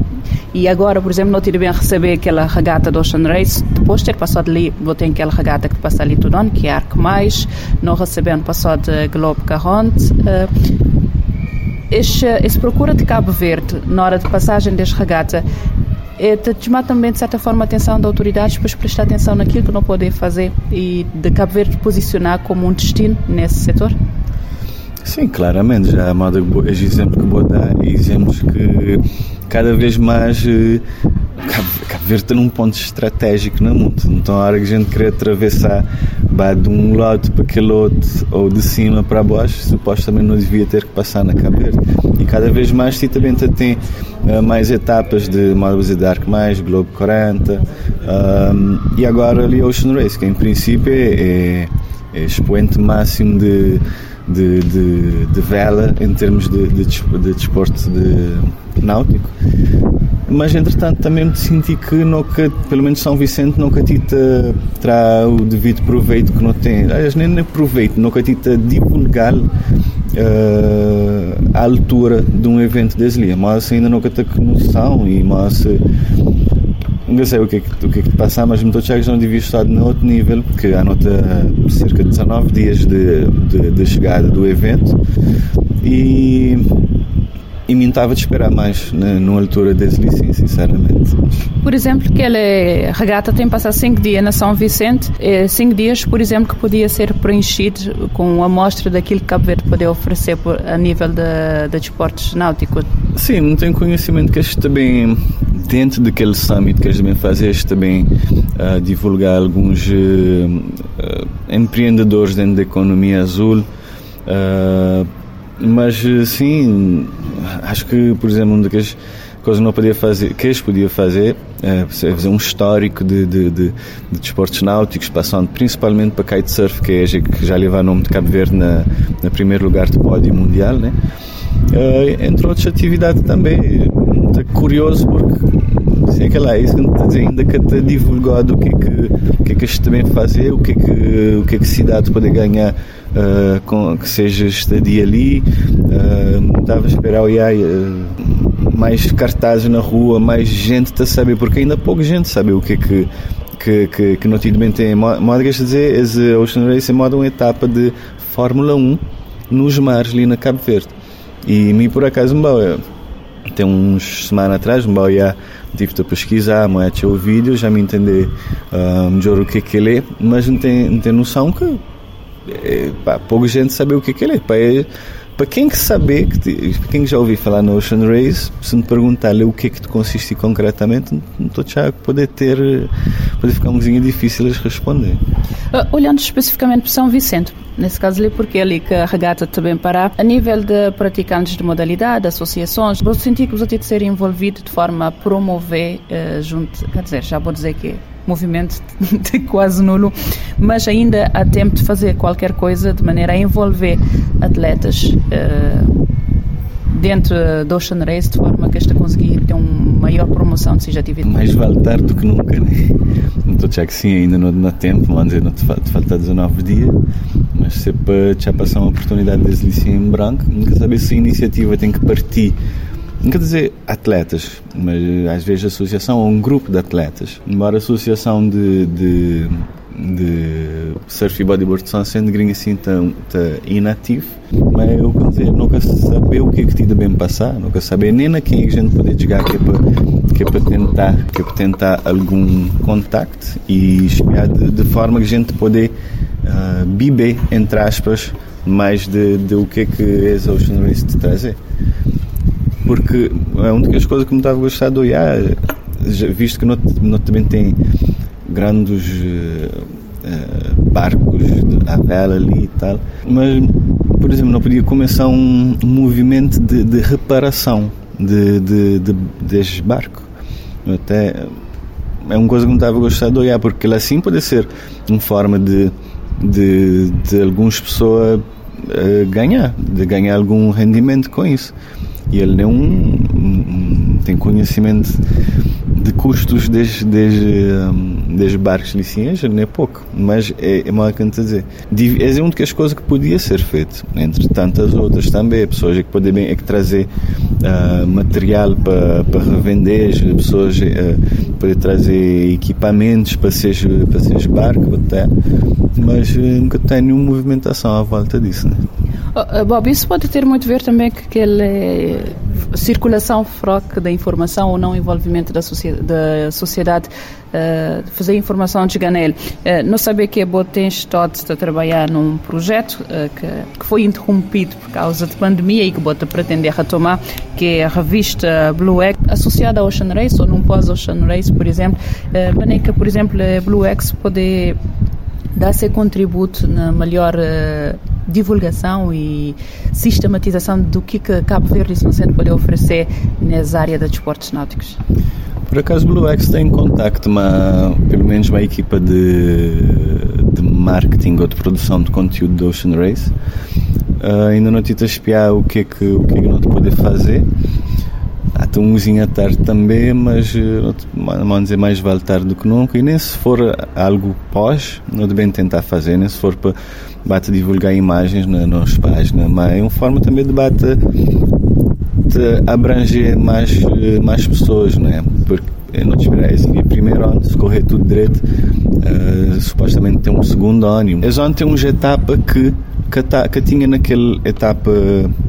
E agora, por exemplo, não tive bem a receber aquela regata do Ocean Race. Depois de ter passado ali, botei aquela regata que passa ali tudo que é Arco Mais. Não recebendo passado de Globo Carronte. Uh, este, esse procura de Cabo Verde, na hora de passagem desta regata, é de chamar também, de certa forma, a atenção das autoridades para prestar atenção naquilo que não podem fazer e de Cabo Verde posicionar como um destino nesse setor? Sim, claramente. Já a moda, os exemplos que vou dar, exemplos que cada vez mais eh, Cabo, Cabo Verde está num ponto estratégico no mundo. Então, a hora que a gente quer atravessar vai de um lado para aquele outro ou de cima para baixo, supostamente não devia ter que passar na Cabo Verde. E cada vez mais também tem uh, mais etapas de Malvas de Arc Mais, Globo 40 um, e agora ali Ocean Race, que em princípio é, é, é expoente máximo de de, de, de vela em termos de, de, de desporto de náutico. Mas entretanto também me senti que, nunca, pelo menos São Vicente, nunca tita terá o devido proveito que não tem. Aliás, nem, proveito, nunca tita divulgar uh, a altura de um evento desse ali. Mas ainda nunca tem noção e mas não sei o que, é que, o que é que te passa, mas me a que não devia estar no outro nível, porque anota cerca de 19 dias de, de, de chegada do evento e e me estava de esperar mais né, numa altura desse sim, sinceramente. Por exemplo, que aquela regata tem passado cinco dias na São Vicente, é cinco dias, por exemplo, que podia ser preenchido com uma amostra daquilo que Cabo Verde poderia oferecer por, a nível de, de desportos náuticos. Sim, não tenho conhecimento que este também, dentro daquele summit que eles também fazem, este também uh, divulgar alguns uh, uh, empreendedores dentro da economia azul, mas sim, acho que, por exemplo, uma das coisas que não podia fazer, que eles podiam fazer, é fazer um histórico de, de, de, de desportos náuticos, passando principalmente para kitesurf, que, é, que já leva o nome de Cabo Verde na, na primeiro lugar de pódio mundial, né? Uh, entre outras atividades também. Muito curioso porque lá, é isso que não dizer, ainda que te divulgado o que é que, o que, é que este também fazer, o que é que, o que, é que a cidade pode ganhar uh, com, que seja estadia ali. Uh, estava a esperar o IAI, uh, mais cartazes na rua, mais gente a saber, porque ainda pouca gente sabe o que é que que, que, que notadamente tem. Modo que dizer, a Ocean Race é uma etapa de Fórmula 1 nos mares ali na Cabo Verde. E mim por acaso me tem uns semanas atrás, me já tive a pesquisar, me o vídeo, já me entender uh, melhor o que é que ele é, mas não tem, não tem noção que é, pá, pouca gente sabe o que é que ele é. Pá, é para quem que saber, para quem já ouviu falar no Ocean Race, se me perguntar-lhe o que é que te consiste concretamente, não estou já a poder ter, poder ficar um bocadinho difícil a responder. Uh, olhando especificamente para São Vicente, nesse caso ali, porque é ali que a regata também para a nível de praticantes de modalidade, associações, vou sentir que você tem de ser envolvido de forma a promover uh, junto, quer dizer, já vou dizer que movimento de quase nulo, mas ainda há tempo de fazer qualquer coisa de maneira a envolver atletas uh, dentro do Ocean Race de forma que esta conseguir ter uma maior promoção de seja atividade. Mais vale tarde do que nunca, né? Estou já que sim, ainda não há tempo, dizer, não te falta 19 dias, mas se para já passar uma oportunidade desde ali em branco, nunca saber se a iniciativa tem que partir não quer dizer atletas, mas às vezes associação ou um grupo de atletas. Embora a associação de, de, de surf e bodyboard são sendo gringa assim tão, tão inativo, mas eu quer dizer, nunca saber o que é que tinha bem passar, nunca saber nem na quem a gente pode chegar que é para, que é para tentar, que é para tentar algum contacto e espiar de, de forma que a gente poder uh, beber, entre aspas, mais de, de o que é que é o jornalista trazer porque é uma das coisas que me estava a gostar de olhar, visto que nós, também tem grandes uh, barcos à vela ali e tal, mas, por exemplo, não podia começar um, movimento de, de reparação de, de, de, desses barcos. Até é uma coisa que me estava a gostar de olhar, porque assim pode ser uma forma de, de, de algumas pessoas uh, ganhar, de ganhar algum rendimento com isso. E ele não, não tem conhecimento de custos desde, desde, desde barcos licenças não é pouco, mas é, é mal que a dizer. É uma das coisas que podia ser feito, entre tantas outras também. Pessoas que podem bem é que trazer uh, material para, para revender, pessoas uh, podem trazer equipamentos para seus, para seus barcos, até, mas uh, nunca tem nenhuma movimentação à volta disso. Né? Oh, Bob, isso pode ter muito a ver também com aquela eh, circulação froca da informação ou não envolvimento da, sociedade, da sociedade uh, fazer informação de ganel. Uh, não saber que a Botem está a trabalhar num projeto uh, que, que, foi interrompido por causa de pandemia e que Bota pretende retomar, que é a revista Blue X, associada ao Ocean Race ou num pós-Ocean Race, por exemplo. Uh, que, por exemplo, a Blue X pode dar seu contributo na melhor divulgação e sistematização do que, que Cabo Verde e São Vicente pode oferecer nessa área de desportos náuticos? Por acaso, Blue X tem contacto, uma, pelo menos uma equipa de, de marketing ou de produção de conteúdo do Ocean Race. Uh, ainda não a espiar o que é que, o que, é que não te poder fazer. Mozinho à tarde também, mas eh, vamos dizer mais vale tarde do que nunca. E nem se for algo pós, não devem tentar fazer, nem se for para bate divulgar imagens na, nas páginas, mas é uma forma também de bate de abranger mais, eh, mais pessoas, não é? Porque não te esperar esse primeiro ano, se correr tudo direito, uh, supostamente tem um segundo ano. Eles vão ter uma etapa que, que, tá, que tinha naquela etapa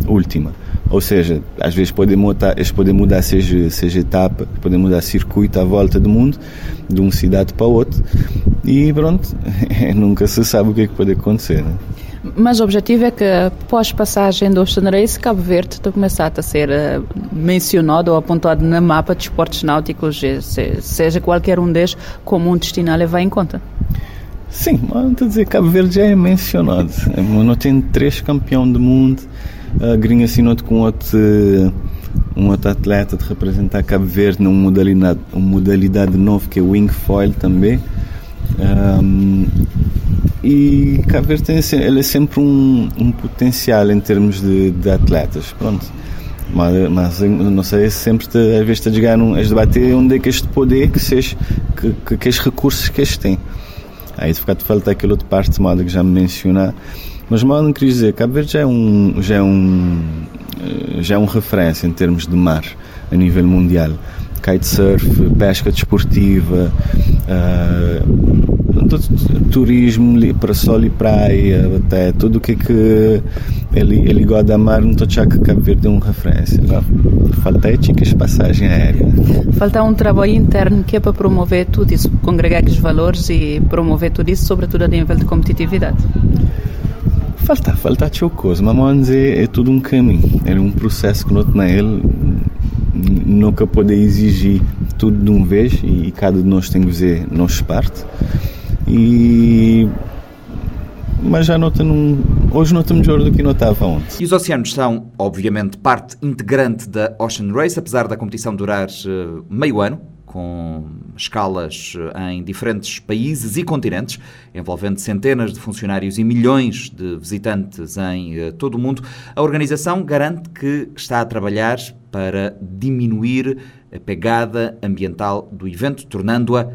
última. Ou seja, às vezes podem mudar, eles podem mudar seja, seja etapa, podem mudar circuito à volta do mundo, de uma cidade para outra, e pronto, nunca se sabe o que é que pode acontecer. Né? Mas o objetivo é que, após passagem do Ocean Race, Cabo Verde está começar a ser uh, mencionado ou apontado na mapa de esportes náuticos, se, seja qualquer um deles, como um destino a levar em conta. Sim, mas dizer, Cabo Verde já é mencionado. Não tem três campeões do mundo, a Grinha assinou-te com outro, um outro atleta de representar Cabo Verde numa modalidade, uma modalidade nova que é wing foil também. Um, e Cabo Verde tem, ele é sempre um, um potencial em termos de, de atletas. Pronto. Mas, mas não sei, sempre te, às vezes te a um, a debater onde é que este poder, que, seja, que, que, que estes recursos que este tem. Aí de ficar falta aquele outro parte modo que já me mencionar mas mal não queria dizer, Cabo Verde já é um já é um eh, já é uma referência em termos de mar a nível mundial. Kitesurf, pesca desportiva, uh, turismo para sol e praia, até tudo o que é que ele, ele gosta da mar, não estou que Cabo Verde é uma referência. falta éticas, passagem aérea. Falta um trabalho interno que é para promover tudo isso, congregar os valores e promover tudo isso, sobretudo a nível de competitividade. Falta, falta coisa, mas vamos dizer, é tudo um caminho, é um processo que na ele nunca pode exigir tudo de uma vez e cada de nós tem que fazer nossa parte. E mas já nota num, hoje estamos melhor do que notava ontem. E os oceanos são, obviamente, parte integrante da Ocean Race, apesar da competição durar uh, meio ano, com escalas eh, em diferentes países e continentes, envolvendo centenas de funcionários e milhões de visitantes em uh, todo o mundo, a organização garante que está a trabalhar para diminuir a pegada ambiental do evento, tornando-a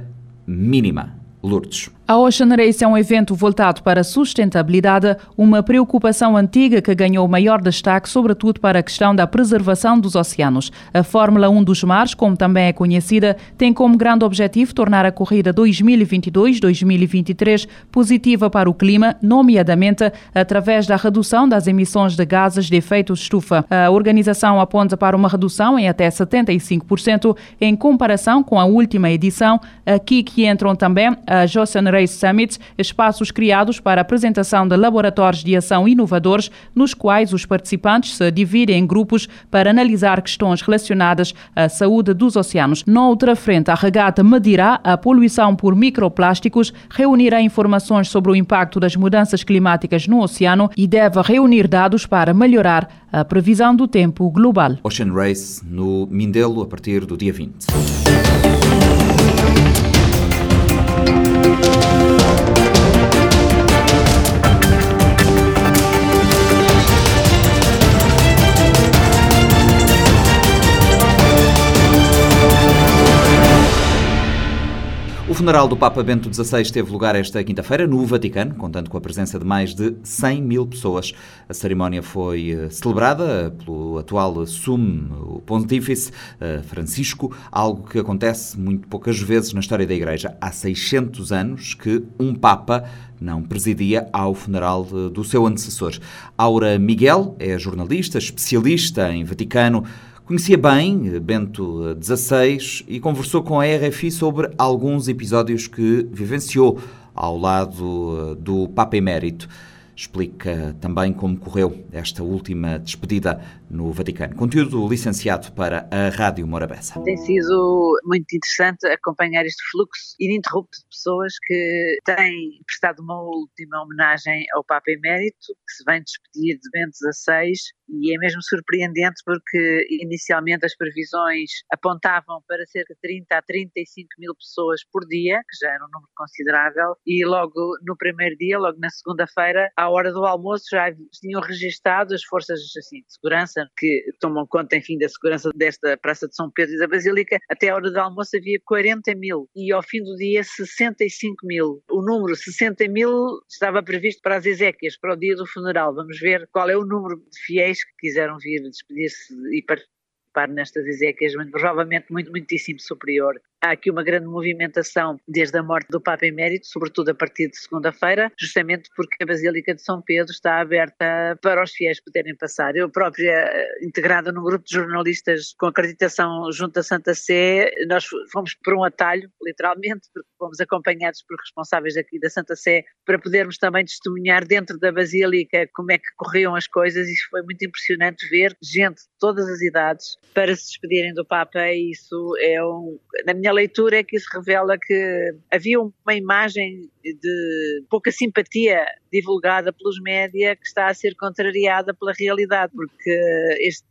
mínima. Lourdes. A Ocean Race é um evento voltado para a sustentabilidade, uma preocupação antiga que ganhou maior destaque, sobretudo para a questão da preservação dos oceanos. A Fórmula 1 dos Mares, como também é conhecida, tem como grande objetivo tornar a corrida 2022-2023 positiva para o clima, nomeadamente através da redução das emissões de gases de efeito estufa. A organização aponta para uma redução em até 75% em comparação com a última edição, aqui que entram também a Ocean Race Space Summit, espaços criados para a apresentação de laboratórios de ação inovadores, nos quais os participantes se dividem em grupos para analisar questões relacionadas à saúde dos oceanos. Noutra frente, a regata medirá a poluição por microplásticos, reunirá informações sobre o impacto das mudanças climáticas no oceano e deve reunir dados para melhorar a previsão do tempo global. Ocean Race no Mindelo a partir do dia 20. Música O funeral do Papa Bento XVI teve lugar esta quinta-feira no Vaticano, contando com a presença de mais de 100 mil pessoas. A cerimónia foi eh, celebrada pelo atual sumo pontífice eh, Francisco, algo que acontece muito poucas vezes na história da Igreja. Há 600 anos que um Papa não presidia ao funeral do seu antecessor. Aura Miguel é jornalista, especialista em Vaticano. Conhecia bem Bento XVI e conversou com a RFI sobre alguns episódios que vivenciou ao lado do Papa Emérito. Explica também como correu esta última despedida no Vaticano. Conteúdo licenciado para a Rádio Morabeza. Tem sido muito interessante acompanhar este fluxo ininterrupto de pessoas que têm prestado uma última homenagem ao Papa Emérito, que se vem despedir de Bento XVI e é mesmo surpreendente porque inicialmente as previsões apontavam para cerca de 30 a 35 mil pessoas por dia, que já era um número considerável, e logo no primeiro dia, logo na segunda-feira, à hora do almoço já tinham registado as forças assim, de segurança que tomam conta, enfim, da segurança desta Praça de São Pedro e da Basílica, até a hora do almoço havia 40 mil e ao fim do dia 65 mil. O número 60 mil estava previsto para as exéquias, para o dia do funeral. Vamos ver qual é o número de fiéis que quiseram vir despedir-se e participar nestas exéquias, mas provavelmente muito, muitíssimo superior há aqui uma grande movimentação desde a morte do Papa Emérito, sobretudo a partir de segunda-feira, justamente porque a Basílica de São Pedro está aberta para os fiéis poderem passar. Eu própria, eh, integrada num grupo de jornalistas com acreditação junto à Santa Sé, nós fomos por um atalho, literalmente, porque fomos acompanhados por responsáveis aqui da Santa Sé, para podermos também testemunhar dentro da Basílica como é que corriam as coisas e foi muito impressionante ver gente de todas as idades para se despedirem do Papa e isso é um, na minha leitura é que isso revela que havia uma imagem de pouca simpatia divulgada pelos média que está a ser contrariada pela realidade, porque este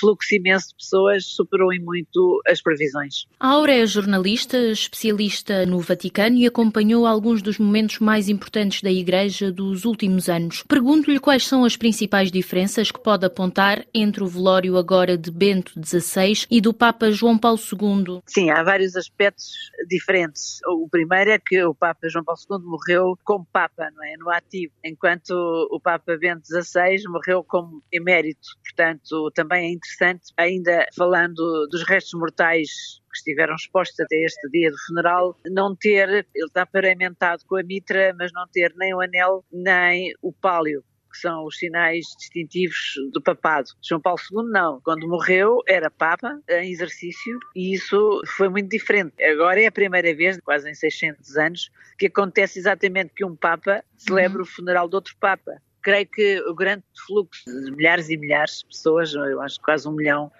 fluxo imenso de pessoas superou em muito as previsões. A Aura é jornalista, especialista no Vaticano e acompanhou alguns dos momentos mais importantes da Igreja dos últimos anos. Pergunto-lhe quais são as principais diferenças que pode apontar entre o velório agora de Bento XVI e do Papa João Paulo II. Sim, há vários aspectos diferentes. O primeiro é que o Papa João Paulo II morreu como Papa, não é? No ativo, enquanto o Papa Bento XVI morreu como emérito. Portanto, também é interessante, ainda falando dos restos mortais que estiveram expostos até este dia do funeral, não ter, ele está paramentado com a mitra, mas não ter nem o anel nem o pálio que são os sinais distintivos do papado. João Paulo II não. Quando morreu era Papa em exercício e isso foi muito diferente. Agora é a primeira vez, quase em 600 anos, que acontece exatamente que um Papa celebra uhum. o funeral de outro Papa creio que o grande fluxo de milhares e milhares de pessoas, eu acho quase um milhão,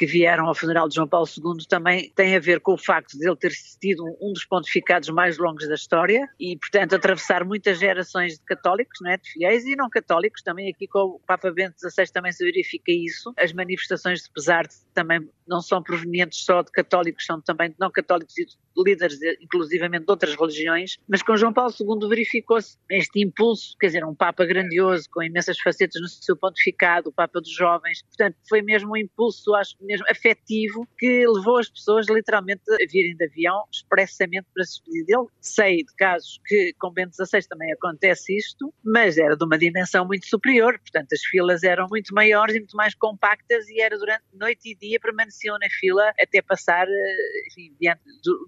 que vieram ao funeral de João Paulo II também tem a ver com o facto de ele ter sido um dos pontificados mais longos da história e, portanto, atravessar muitas gerações de católicos, não é? de fiéis e não católicos. Também aqui com o Papa Bento XVI também se verifica isso. As manifestações de pesar também não são provenientes só de católicos, são também de não católicos e de líderes, inclusivamente de outras religiões. Mas com João Paulo II verificou-se este impulso, quer dizer, um Papa grandioso, com imensas facetas no seu pontificado, o Papa dos jovens. Portanto, foi mesmo um impulso, acho mesmo afetivo que levou as pessoas literalmente a virem de avião expressamente para se despedir dele. Sei de casos que com Bento XVI também acontece isto, mas era de uma dimensão muito superior, portanto as filas eram muito maiores e muito mais compactas e era durante noite e dia permaneciam na fila até passar, eh, enfim,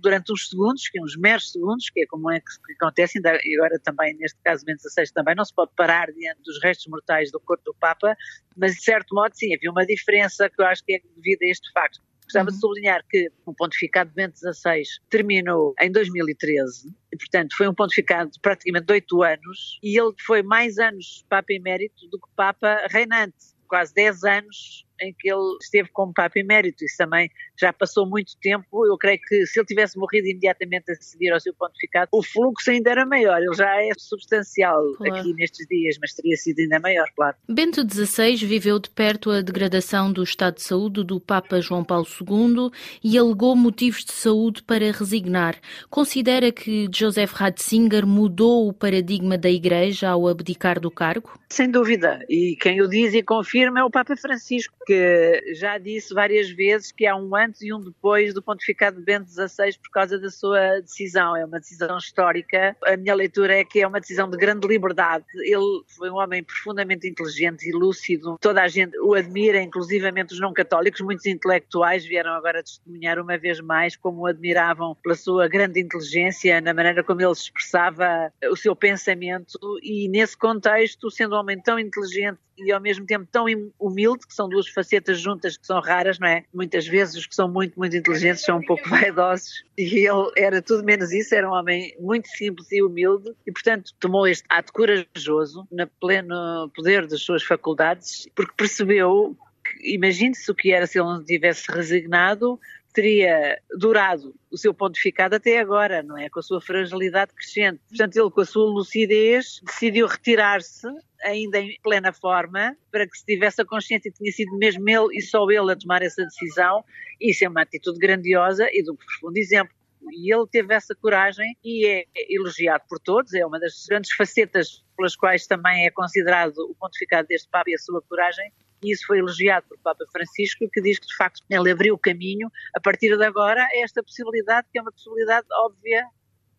durante uns segundos, que é uns meros segundos, que é como é que acontece, e agora também neste caso Bento XVI também não se pode parar diante dos restos mortais do corpo do Papa, mas de certo modo sim, havia uma diferença que eu acho que é devido a este facto. Gostava uhum. de sublinhar que o pontificado de Bento XVI terminou em 2013, e, portanto foi um pontificado de praticamente oito anos, e ele foi mais anos Papa Emérito do que Papa reinante, quase 10 anos em que ele esteve como Papa Emérito. Isso também já passou muito tempo. Eu creio que se ele tivesse morrido imediatamente a seguir ao seu pontificado, o fluxo ainda era maior. Ele já é substancial claro. aqui nestes dias, mas teria sido ainda maior, claro. Bento XVI viveu de perto a degradação do estado de saúde do Papa João Paulo II e alegou motivos de saúde para resignar. Considera que Joseph Ratzinger mudou o paradigma da Igreja ao abdicar do cargo? Sem dúvida. E quem o diz e confirma é o Papa Francisco, que porque já disse várias vezes que há um antes e um depois do pontificado de Bento XVI por causa da sua decisão. É uma decisão histórica. A minha leitura é que é uma decisão de grande liberdade. Ele foi um homem profundamente inteligente e lúcido. Toda a gente o admira, inclusivamente os não católicos. Muitos intelectuais vieram agora testemunhar uma vez mais como o admiravam pela sua grande inteligência, na maneira como ele expressava o seu pensamento e nesse contexto, sendo um homem tão inteligente e ao mesmo tempo tão humilde, que são duas juntas que são raras, não é? Muitas vezes os que são muito, muito inteligentes são um pouco vaidosos e ele era tudo menos isso, era um homem muito simples e humilde e, portanto, tomou este ato corajoso, na pleno poder das suas faculdades, porque percebeu imagine-se o que era se ele não tivesse resignado teria durado o seu pontificado até agora, não é? Com a sua fragilidade crescente. Portanto, ele, com a sua lucidez, decidiu retirar-se, ainda em plena forma, para que se tivesse a consciência que tinha sido mesmo ele e só ele a tomar essa decisão. Isso é uma atitude grandiosa e de um profundo exemplo. E ele teve essa coragem e é elogiado por todos, é uma das grandes facetas pelas quais também é considerado o pontificado deste Papa e a sua coragem, e isso foi elogiado por Papa Francisco, que diz que de facto ele abriu o caminho a partir de agora a esta possibilidade, que é uma possibilidade óbvia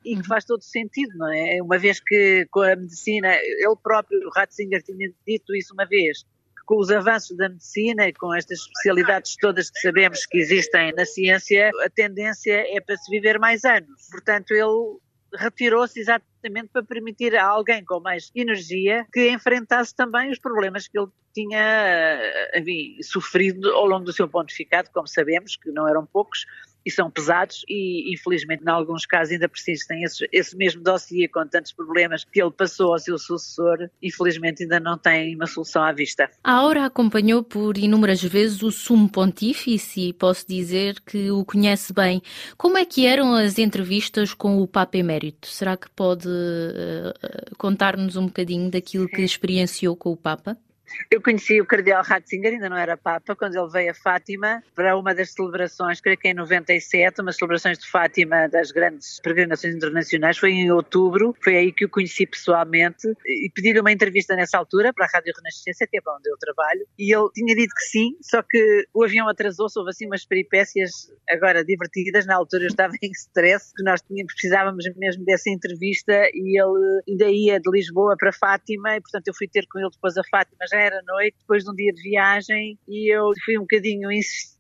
e que uhum. faz todo sentido, não é? Uma vez que com a medicina, ele próprio, o Ratzinger, tinha dito isso uma vez, que com os avanços da medicina e com estas especialidades todas que sabemos que existem na ciência, a tendência é para se viver mais anos. Portanto, ele retirou-se exatamente para permitir a alguém com mais energia que enfrentasse também os problemas que ele tinha eh, enfim, sofrido ao longo do seu pontificado, como sabemos, que não eram poucos, e são pesados e infelizmente em alguns casos ainda persistem esse, esse mesmo dossiê com tantos problemas que ele passou ao seu sucessor, infelizmente ainda não tem uma solução à vista. A Aura acompanhou por inúmeras vezes o sumo pontífice e posso dizer que o conhece bem. Como é que eram as entrevistas com o Papa Emérito? Será que pode uh, contar-nos um bocadinho daquilo que experienciou com o Papa? Eu conheci o Cardeal Ratzinger, ainda não era Papa, quando ele veio a Fátima para uma das celebrações, creio que em 97, umas celebrações de Fátima das grandes peregrinações internacionais, foi em outubro, foi aí que o conheci pessoalmente e pedi-lhe uma entrevista nessa altura para a Rádio Renascença, que é para onde eu trabalho, e ele tinha dito que sim, só que o avião atrasou-se, houve assim umas peripécias agora divertidas, na altura eu estava em stress, que nós tínhamos, precisávamos mesmo dessa entrevista e ele ainda ia de Lisboa para Fátima e portanto eu fui ter com ele depois a Fátima, já era noite, depois de um dia de viagem, e eu fui um bocadinho insistente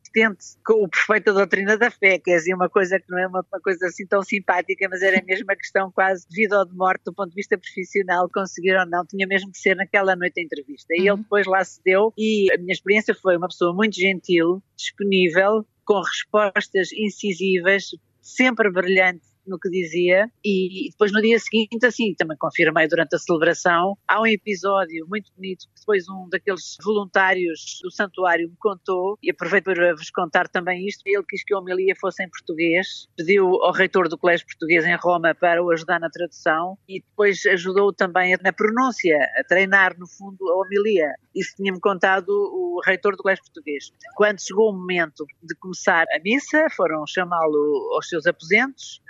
com o perfeito da doutrina da fé, que é assim uma coisa que não é uma, uma, coisa assim tão simpática, mas era mesmo uma questão quase de vida ou de morte do ponto de vista profissional, conseguir ou não, tinha mesmo que ser naquela noite a entrevista. E uhum. ele depois lá se deu e a minha experiência foi uma pessoa muito gentil, disponível, com respostas incisivas, sempre brilhante no que dizia e depois no dia seguinte, assim, também confirmei durante a celebração, há um episódio muito bonito que depois um daqueles voluntários do santuário me contou e aproveito para vos contar também isto. Ele quis que a homilia fosse em português, pediu ao reitor do Colégio Português em Roma para o ajudar na tradução e depois ajudou também na pronúncia, a treinar no fundo a homilia. Isso tinha-me contado o reitor do Colégio Português. Quando chegou o momento de começar a missa, foram chamá-lo aos seus aposentos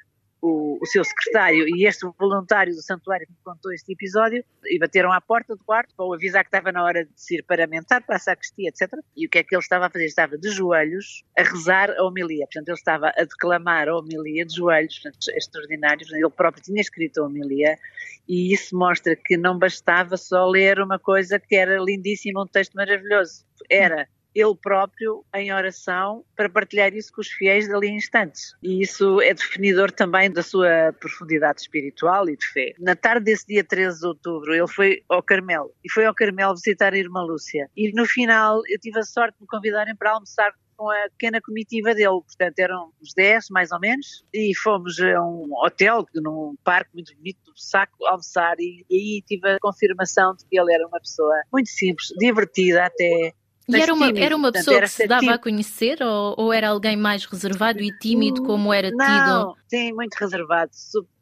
o, o, seu secretário e este voluntário do santuário que me contou este episódio e bateram à porta do quarto para o avisar que estava na hora de se ir paramentar para a sacristia, etc. E o que é que ele estava a fazer? Estava de joelhos a rezar a homilia. Portanto, ele estava a declamar a homilia de joelhos, portanto, extraordinários. Ele próprio tinha escrito a homilia e isso mostra que não bastava só ler uma coisa que era lindíssima, um texto maravilhoso. Era ele próprio em oração para partilhar isso com os fiéis dali em instantes. E isso é definidor também da sua profundidade espiritual e de fé. Na tarde desse dia 13 de outubro, ele foi ao Carmelo e foi ao Carmelo visitar a irmã Lúcia. E no final eu tive a sorte de me convidarem para almoçar com a pequena comitiva dele, portanto eram uns 10 mais ou menos, e fomos a um hotel num parque muito bonito do Saco almoçar e, e aí tive a confirmação de que ele era uma pessoa muito simples, divertida até, e era uma, tímido, era uma pessoa que se dava tímido. a conhecer ou, ou, era alguém mais reservado e tímido como era tido? Não, sim, muito reservado,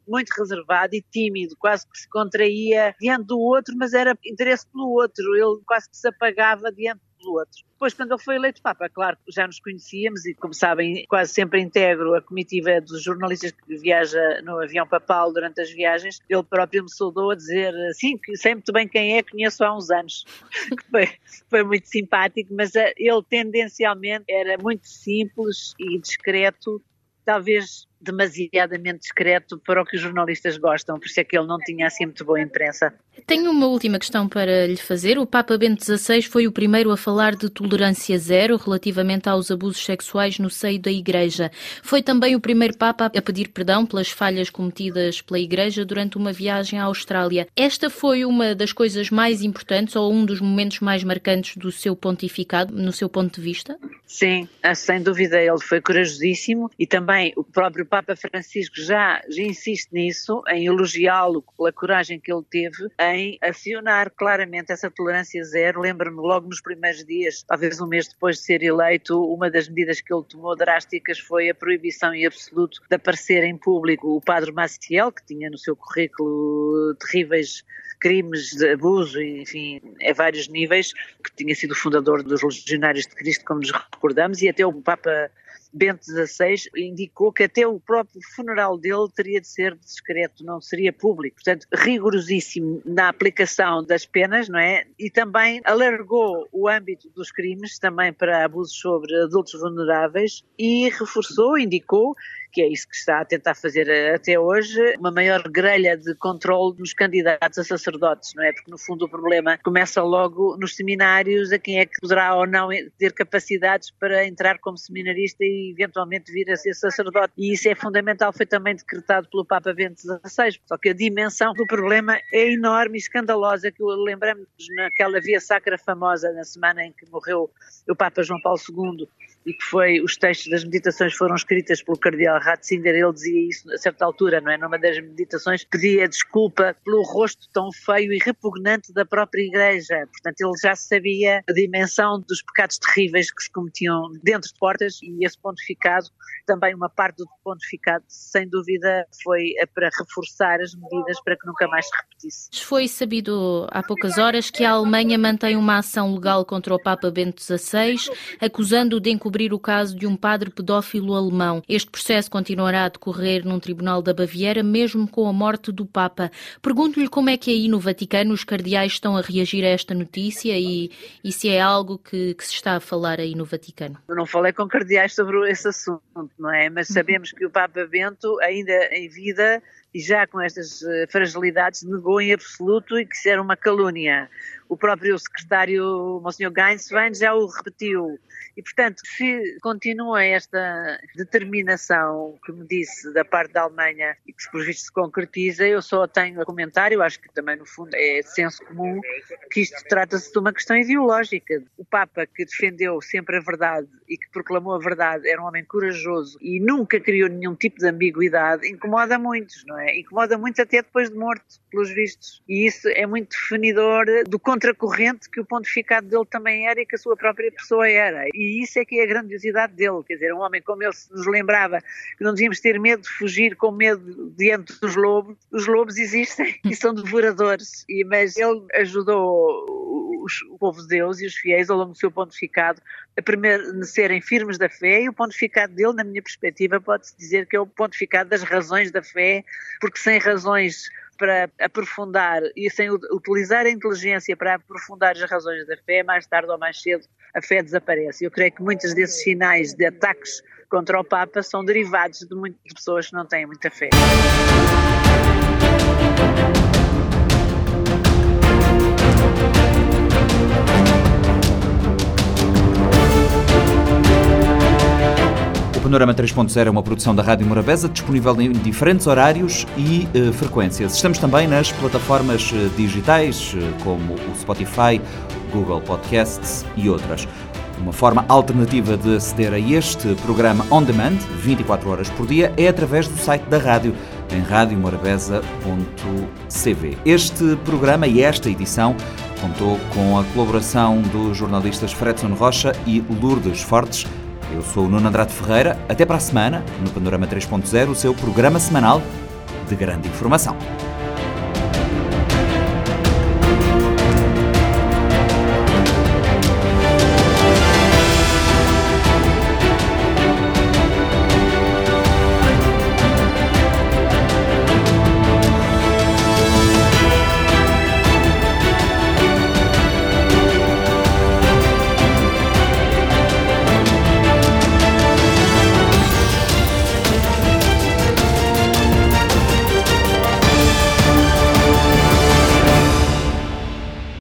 muito reservado e tímido, quase que se contraía diante do outro, mas era interesse pelo outro, ele quase que se apagava diante pelo outro. Depois, quando ele foi eleito Papa, claro, já nos conhecíamos e, como sabem, quase sempre integro a comitiva dos jornalistas que viaja no avião papal durante as viagens. Ele próprio me saudou a dizer, sim, que sei muito bem quem é, conheço há uns anos. foi, foi muito simpático, mas eh, ele tendencialmente era muito simples e discreto, talvez demasiadamente discreto para o que os jornalistas gostam, por isso é que ele não tinha assim muito boa imprensa. Tenho uma última questão para lhe fazer. O Papa Bento XVI foi o primeiro a falar de tolerância zero relativamente aos abusos sexuais no seio da Igreja. Foi também o primeiro Papa a pedir perdão pelas falhas cometidas pela Igreja durante uma viagem à Austrália. Esta foi uma das coisas mais importantes ou um dos momentos mais marcantes do seu pontificado, no seu ponto de vista? Sim, sem dúvida ele foi corajosíssimo e também o próprio Papa Francisco já, já insiste nisso, em elogiá-lo pela coragem que ele teve em acionar claramente essa tolerância zero. Lembro-me logo nos primeiros dias, talvez um mês depois de ser eleito, uma das medidas que ele tomou drásticas foi a proibição em absoluto de aparecer em público o padre Maciel, que tinha no seu currículo terríveis crimes de abuso, enfim, a vários níveis, que tinha sido fundador dos Legionários de Cristo, como nos recordamos, e até o Papa Bento XVI indicou que até o próprio funeral dele teria de ser discreto, não seria público. Portanto, rigorosíssimo na aplicação das penas, não é? E também alargou o âmbito dos crimes também para abusos sobre adultos vulneráveis e reforçou, indicou que é isso que está a tentar fazer até hoje, uma maior grelha de controle dos candidatos a sacerdotes, não é? Porque no fundo o problema começa logo nos seminários, a quem é que poderá ou não ter capacidades para entrar como seminarista e eventualmente vir a ser sacerdote. E isso é fundamental, foi também decretado pelo Papa Bento XVI. Só que a dimensão do problema é enorme e escandalosa, que lembramos naquela via sacra famosa na semana em que morreu o Papa João Paulo II e que foi, os textos das meditações foram escritas pelo cardeal Ratzinger, ele dizia isso a certa altura, não é? Numa das meditações, pedia desculpa pelo rosto tão feio e repugnante da própria igreja. Portanto, ele já sabia a dimensão dos pecados terríveis que se cometiam dentro de portas e esse pontificado, também uma parte do pontificado, sem dúvida, foi para reforçar as medidas para que nunca mais se repetisse. Foi sabido há poucas horas que a Alemanha mantém uma ação legal contra o Papa Bento XVI, acusando-o de encobrir descobrir o caso de um padre pedófilo alemão. Este processo continuará a decorrer num tribunal da Baviera, mesmo com a morte do Papa. Pergunto-lhe como é que aí no Vaticano os cardeais estão a reagir a esta notícia e, e se é algo que, que, se está a falar aí no Vaticano. Eu não falei com cardeais sobre esse assunto, não é? Mas sabemos que o Papa Bento, ainda em vida, e já com estas eh, fragilidades, negou em absoluto e que isso era uma calúnia. O próprio secretário, Monsenhor Gainswein, já o repetiu. E, portanto, se continua esta determinação que me disse da parte da Alemanha e que, por visto, se concretiza, eu só tenho a comentário, acho que também, no fundo, é senso comum, que isto trata-se de uma questão ideológica. O Papa, que defendeu sempre a verdade e que proclamou a verdade, era um homem corajoso e nunca criou nenhum tipo de ambiguidade, incomoda muitos, não é? Incomoda muito até depois de morto, pelos vistos. E isso é muito definidor do contracorrente que o pontificado dele também era e que a sua própria pessoa era. E e isso é que é a grandiosidade dele, quer dizer, um homem como ele nos lembrava que não devíamos ter medo de fugir com medo diante dos lobos, os lobos existem e são devoradores, e, mas ele ajudou os, o povo de Deus e os fiéis ao longo do seu pontificado a permanecerem firmes da fé e o pontificado dele, na minha perspectiva, pode-se dizer que é o pontificado das razões da fé, porque sem razões para aprofundar e sem utilizar a inteligência para aprofundar as razões da fé, mais tarde ou mais cedo a fé desaparece. Eu creio que muitos desses sinais de ataques contra o Papa são derivados de muitas pessoas que não têm muita fé. Panorama 3.0 é uma produção da Rádio Morabeza, disponível em diferentes horários e uh, frequências. Estamos também nas plataformas uh, digitais, uh, como o Spotify, Google Podcasts e outras. Uma forma alternativa de aceder a este programa on demand, 24 horas por dia, é através do site da rádio, em radiomorabeza.cv. Este programa e esta edição contou com a colaboração dos jornalistas Fredson Rocha e Lourdes Fortes. Eu sou o Nuno Andrade Ferreira. Até para a semana, no Panorama 3.0, o seu programa semanal de grande informação.